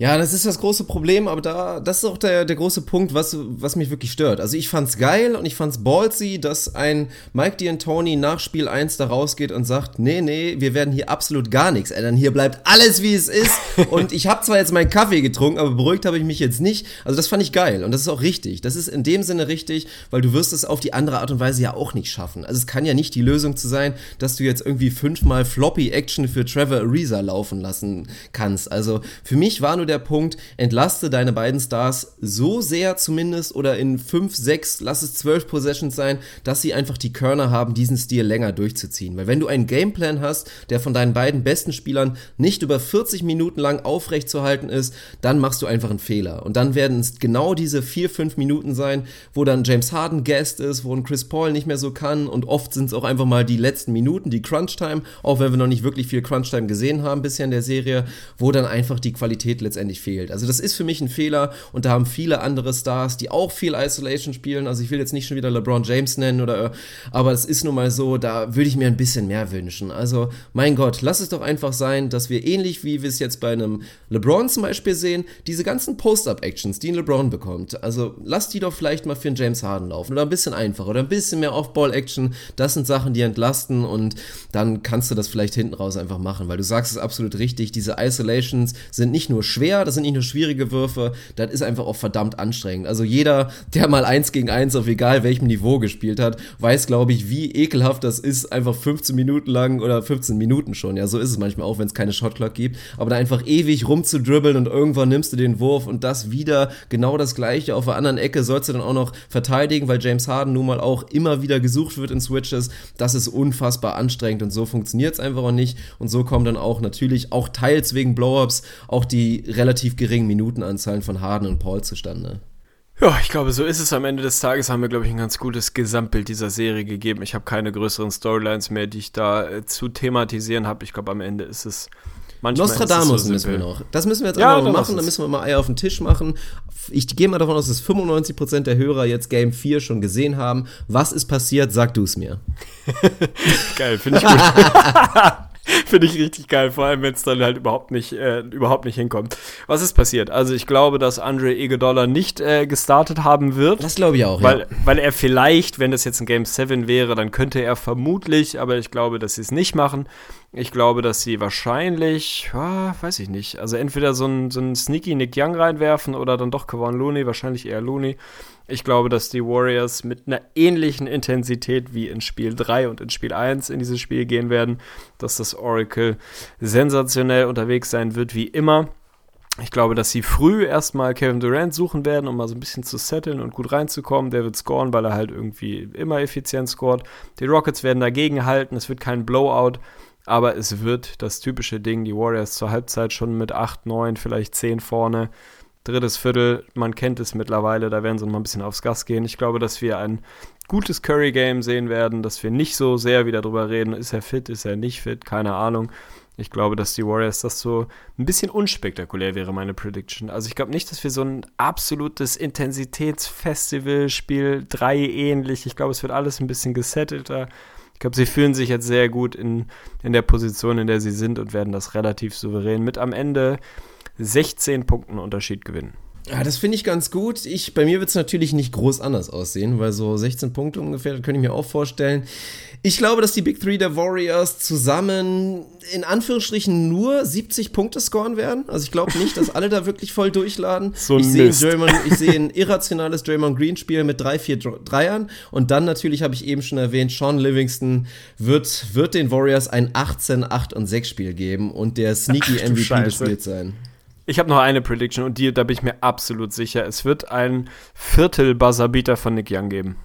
Ja, das ist das große Problem, aber da, das ist auch der, der große Punkt, was, was mich wirklich stört. Also ich fand's geil und ich fand's ballsy, dass ein Mike D'Antoni nach Spiel 1 da rausgeht und sagt, nee, nee, wir werden hier absolut gar nichts ändern. Hier bleibt alles, wie es ist. und ich habe zwar jetzt meinen Kaffee getrunken, aber beruhigt habe ich mich jetzt nicht. Also das fand ich geil und das ist auch richtig. Das ist in dem Sinne richtig, weil du wirst es auf die andere Art und Weise ja auch nicht schaffen. Also es kann ja nicht die Lösung zu sein, dass du jetzt irgendwie fünfmal Floppy Action für Trevor Ariza laufen lassen kannst. Also für mich war nur der Punkt, entlaste deine beiden Stars so sehr zumindest oder in 5, 6, lass es 12 Possessions sein, dass sie einfach die Körner haben, diesen Stil länger durchzuziehen. Weil wenn du einen Gameplan hast, der von deinen beiden besten Spielern nicht über 40 Minuten lang aufrecht zu halten ist, dann machst du einfach einen Fehler. Und dann werden es genau diese 4, 5 Minuten sein, wo dann James Harden Guest ist, wo ein Chris Paul nicht mehr so kann und oft sind es auch einfach mal die letzten Minuten, die Crunch Time, auch wenn wir noch nicht wirklich viel Crunch Time gesehen haben bisher in der Serie, wo dann einfach die Qualität letztendlich letztendlich fehlt. Also das ist für mich ein Fehler und da haben viele andere Stars, die auch viel Isolation spielen. Also ich will jetzt nicht schon wieder LeBron James nennen oder, aber es ist nun mal so, da würde ich mir ein bisschen mehr wünschen. Also mein Gott, lass es doch einfach sein, dass wir ähnlich wie wir es jetzt bei einem LeBron zum Beispiel sehen, diese ganzen Post-Up-Actions, die ein LeBron bekommt. Also lass die doch vielleicht mal für einen James Harden laufen oder ein bisschen einfacher oder ein bisschen mehr Off-Ball-Action. Das sind Sachen, die entlasten und dann kannst du das vielleicht hinten raus einfach machen, weil du sagst es absolut richtig. Diese Isolations sind nicht nur schwer, schwer, das sind nicht nur schwierige Würfe, das ist einfach auch verdammt anstrengend. Also jeder, der mal eins gegen eins auf egal welchem Niveau gespielt hat, weiß, glaube ich, wie ekelhaft das ist, einfach 15 Minuten lang oder 15 Minuten schon. Ja, so ist es manchmal auch, wenn es keine Shotclock gibt. Aber da einfach ewig rumzudribbeln und irgendwann nimmst du den Wurf und das wieder genau das gleiche auf der anderen Ecke sollst du dann auch noch verteidigen, weil James Harden nun mal auch immer wieder gesucht wird in Switches. Das ist unfassbar anstrengend und so funktioniert es einfach auch nicht. Und so kommen dann auch natürlich auch teils wegen Blow-Ups auch die relativ geringen Minutenanzahlen von Harden und Paul zustande. Ja, ich glaube, so ist es am Ende des Tages. Haben wir, glaube ich, ein ganz gutes Gesamtbild dieser Serie gegeben. Ich habe keine größeren Storylines mehr, die ich da äh, zu thematisieren habe. Ich glaube, am Ende ist es. Manchmal Nostradamus so müssen wir noch. Das müssen wir jetzt ja, mal machen. Da müssen wir mal Eier auf den Tisch machen. Ich gehe mal davon aus, dass 95% der Hörer jetzt Game 4 schon gesehen haben. Was ist passiert? Sag du es mir. Geil, finde ich gut. Finde ich richtig geil, vor allem wenn es dann halt überhaupt nicht, äh, überhaupt nicht hinkommt. Was ist passiert? Also ich glaube, dass Andre Iguodala nicht äh, gestartet haben wird. Das glaube ich auch, weil, ja. Weil er vielleicht, wenn das jetzt ein Game 7 wäre, dann könnte er vermutlich, aber ich glaube, dass sie es nicht machen. Ich glaube, dass sie wahrscheinlich, ja, weiß ich nicht, also entweder so ein, so ein sneaky Nick Young reinwerfen oder dann doch Kevon Looney, wahrscheinlich eher Looney. Ich glaube, dass die Warriors mit einer ähnlichen Intensität wie in Spiel 3 und in Spiel 1 in dieses Spiel gehen werden, dass das Oracle sensationell unterwegs sein wird, wie immer. Ich glaube, dass sie früh erstmal Kevin Durant suchen werden, um mal so ein bisschen zu setteln und gut reinzukommen. Der wird scoren, weil er halt irgendwie immer effizient scoret. Die Rockets werden dagegen halten. Es wird kein Blowout, aber es wird das typische Ding. Die Warriors zur Halbzeit schon mit 8, 9, vielleicht 10 vorne drittes Viertel, man kennt es mittlerweile, da werden sie noch ein bisschen aufs Gas gehen. Ich glaube, dass wir ein gutes Curry-Game sehen werden, dass wir nicht so sehr wieder drüber reden, ist er fit, ist er nicht fit, keine Ahnung. Ich glaube, dass die Warriors das so ein bisschen unspektakulär wäre, meine Prediction. Also ich glaube nicht, dass wir so ein absolutes Intensitätsfestival, Spiel 3 ähnlich, ich glaube, es wird alles ein bisschen gesettelter. Ich glaube, sie fühlen sich jetzt sehr gut in, in der Position, in der sie sind und werden das relativ souverän mit am Ende 16 Punkten Unterschied gewinnen. Ja, das finde ich ganz gut. Ich, bei mir wird es natürlich nicht groß anders aussehen, weil so 16 Punkte ungefähr, das könnte ich mir auch vorstellen. Ich glaube, dass die Big Three der Warriors zusammen in Anführungsstrichen nur 70 Punkte scoren werden. Also ich glaube nicht, dass alle da wirklich voll durchladen. So ich sehe sehe ein irrationales Draymond Green Spiel mit drei, vier Dr- Dreiern und dann natürlich habe ich eben schon erwähnt, Sean Livingston wird, wird den Warriors ein 18, 8 und 6 Spiel geben und der sneaky Ach MVP des Scheiße. Spiels sein. Ich habe noch eine Prediction und die, da bin ich mir absolut sicher. Es wird ein Viertel Buzzerbeater von Nick Young geben.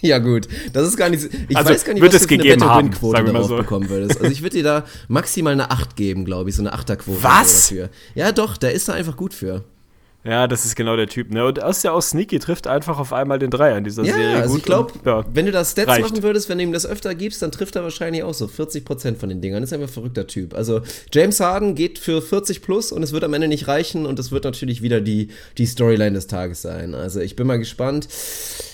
Ja, gut. Das ist gar nicht. so- Ich Also, weiß gar nicht, wird was es du für eine haben, mal darauf so. bekommen würdest. Also, ich würde dir da maximal eine 8 geben, glaube ich. So eine 8er-Quote Was? dafür. Ja, doch, der ist da einfach gut für. Ja, das ist genau der Typ. Ne? Und aus ja auch Sneaky trifft einfach auf einmal den Dreier in dieser Ja, Serie. also gut ich glaube, ja. wenn du das Stats reicht. machen würdest, wenn du ihm das öfter gibst, dann trifft er wahrscheinlich auch so 40% von den Dingern. Das ist einfach ein verrückter Typ. Also James Harden geht für 40 plus und es wird am Ende nicht reichen und es wird natürlich wieder die, die Storyline des Tages sein. Also ich bin mal gespannt.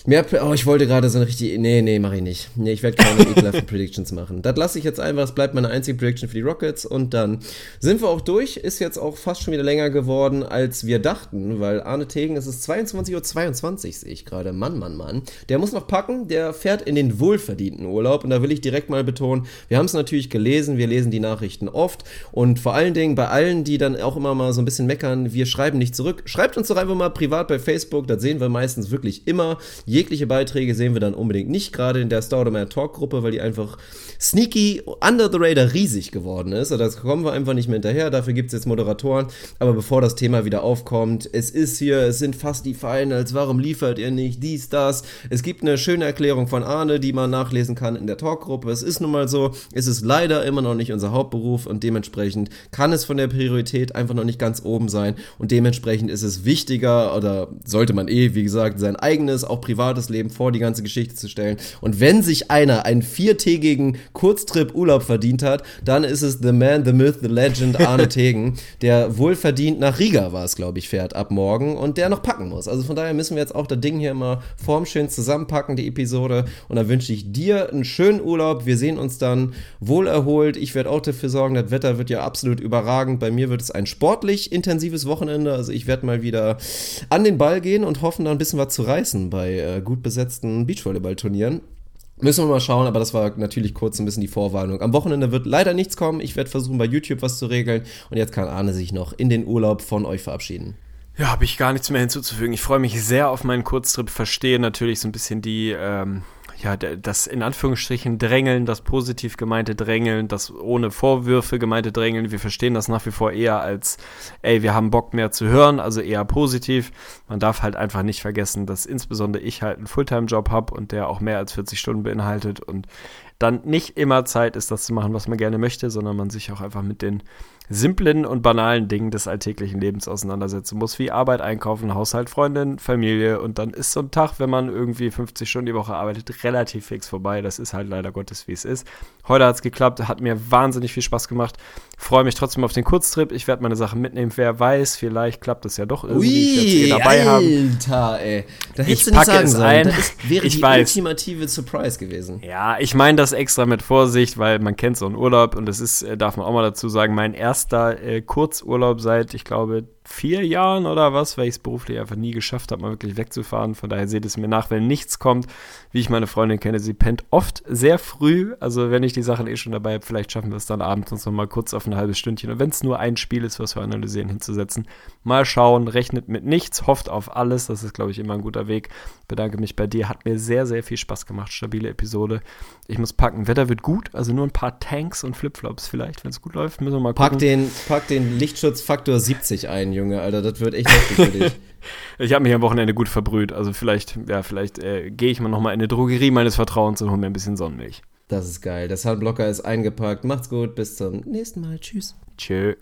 Mehr, oh, ich wollte gerade so eine richtig, nee, nee, mache ich nicht. Nee, ich werde keine ekelhaften Predictions machen. Das lasse ich jetzt einfach, es bleibt meine einzige Prediction für die Rockets und dann sind wir auch durch. Ist jetzt auch fast schon wieder länger geworden, als wir dachten, weil Arne Tegen, es ist 22.22 Uhr, sehe ich gerade. Mann, Mann, Mann. Der muss noch packen, der fährt in den wohlverdienten Urlaub und da will ich direkt mal betonen, wir haben es natürlich gelesen, wir lesen die Nachrichten oft und vor allen Dingen bei allen, die dann auch immer mal so ein bisschen meckern, wir schreiben nicht zurück. Schreibt uns doch einfach mal privat bei Facebook, das sehen wir meistens wirklich immer. Jegliche Beiträge sehen wir dann unbedingt nicht, gerade in der Staudemeyer Talk Gruppe, weil die einfach sneaky, under the radar riesig geworden ist. Und das kommen wir einfach nicht mehr hinterher. Dafür gibt es jetzt Moderatoren. Aber bevor das Thema wieder aufkommt, es ist hier, es sind fast die Finals. Warum liefert ihr nicht dies, das? Es gibt eine schöne Erklärung von Arne, die man nachlesen kann in der Talkgruppe. Es ist nun mal so, es ist leider immer noch nicht unser Hauptberuf und dementsprechend kann es von der Priorität einfach noch nicht ganz oben sein. Und dementsprechend ist es wichtiger oder sollte man eh, wie gesagt, sein eigenes, auch privates Leben vor die ganze Geschichte zu stellen. Und wenn sich einer einen viertägigen Kurztrip Urlaub verdient hat, dann ist es The Man, The Myth, The Legend Arne Tegen, der wohlverdient nach Riga war es, glaube ich, fährt ab morgen und der noch packen muss. Also von daher müssen wir jetzt auch das Ding hier immer formschön zusammenpacken, die Episode. Und dann wünsche ich dir einen schönen Urlaub. Wir sehen uns dann wohlerholt. Ich werde auch dafür sorgen, das Wetter wird ja absolut überragend. Bei mir wird es ein sportlich intensives Wochenende. Also ich werde mal wieder an den Ball gehen und hoffen, da ein bisschen was zu reißen bei äh, gut besetzten Beachvolleyballturnieren. Müssen wir mal schauen, aber das war natürlich kurz ein bisschen die Vorwarnung. Am Wochenende wird leider nichts kommen. Ich werde versuchen, bei YouTube was zu regeln. Und jetzt kann Arne sich noch in den Urlaub von euch verabschieden. Ja, habe ich gar nichts mehr hinzuzufügen. Ich freue mich sehr auf meinen Kurztrip, verstehe natürlich so ein bisschen die, ähm, ja, das in Anführungsstrichen Drängeln, das positiv gemeinte Drängeln, das ohne Vorwürfe gemeinte Drängeln. Wir verstehen das nach wie vor eher als, ey, wir haben Bock mehr zu hören, also eher positiv. Man darf halt einfach nicht vergessen, dass insbesondere ich halt einen Fulltime-Job habe und der auch mehr als 40 Stunden beinhaltet und dann nicht immer Zeit ist, das zu machen, was man gerne möchte, sondern man sich auch einfach mit den simplen und banalen Dingen des alltäglichen Lebens auseinandersetzen muss, wie Arbeit, Einkaufen, Haushalt, Freundin, Familie und dann ist so ein Tag, wenn man irgendwie 50 Stunden die Woche arbeitet, relativ fix vorbei. Das ist halt leider Gottes, wie es ist. Heute hat es geklappt, hat mir wahnsinnig viel Spaß gemacht. Freue mich trotzdem auf den Kurztrip. Ich werde meine Sachen mitnehmen. Wer weiß, vielleicht klappt es ja doch irgendwie. ich werde sie Ui, dabei haben. Alter, ey. Da hättest Ich du nicht packe sagen es sollen. ein. Das ist, wäre Ich die weiß. ultimative Surprise gewesen. Ja, ich meine das extra mit Vorsicht, weil man kennt so einen Urlaub und das ist, äh, darf man auch mal dazu sagen, mein erster äh, Kurzurlaub seit, ich glaube, vier Jahren oder was, weil ich es beruflich einfach nie geschafft habe, mal wirklich wegzufahren. Von daher seht es mir nach, wenn nichts kommt. Wie ich meine Freundin kenne, sie pennt oft sehr früh. Also wenn ich die Sachen eh schon dabei habe, vielleicht schaffen wir es dann abends uns noch mal kurz auf ein halbes Stündchen. Und wenn es nur ein Spiel ist, was wir analysieren, hinzusetzen. Mal schauen, rechnet mit nichts, hofft auf alles. Das ist, glaube ich, immer ein guter Weg. Bedanke mich bei dir. Hat mir sehr, sehr viel Spaß gemacht. Stabile Episode. Ich muss packen. Wetter wird gut. Also nur ein paar Tanks und Flipflops vielleicht, wenn es gut läuft. Müssen wir mal gucken. Pack den, pack den Lichtschutzfaktor 70 ein, Junge, Alter. Das wird echt heftig für dich. Ich habe mich am Wochenende gut verbrüht. Also vielleicht, ja, vielleicht äh, gehe ich mal nochmal in eine Drogerie meines Vertrauens und hole mir ein bisschen Sonnenmilch. Das ist geil. Der Sunblocker ist eingepackt. Macht's gut. Bis zum nächsten Mal. Tschüss. Tschö.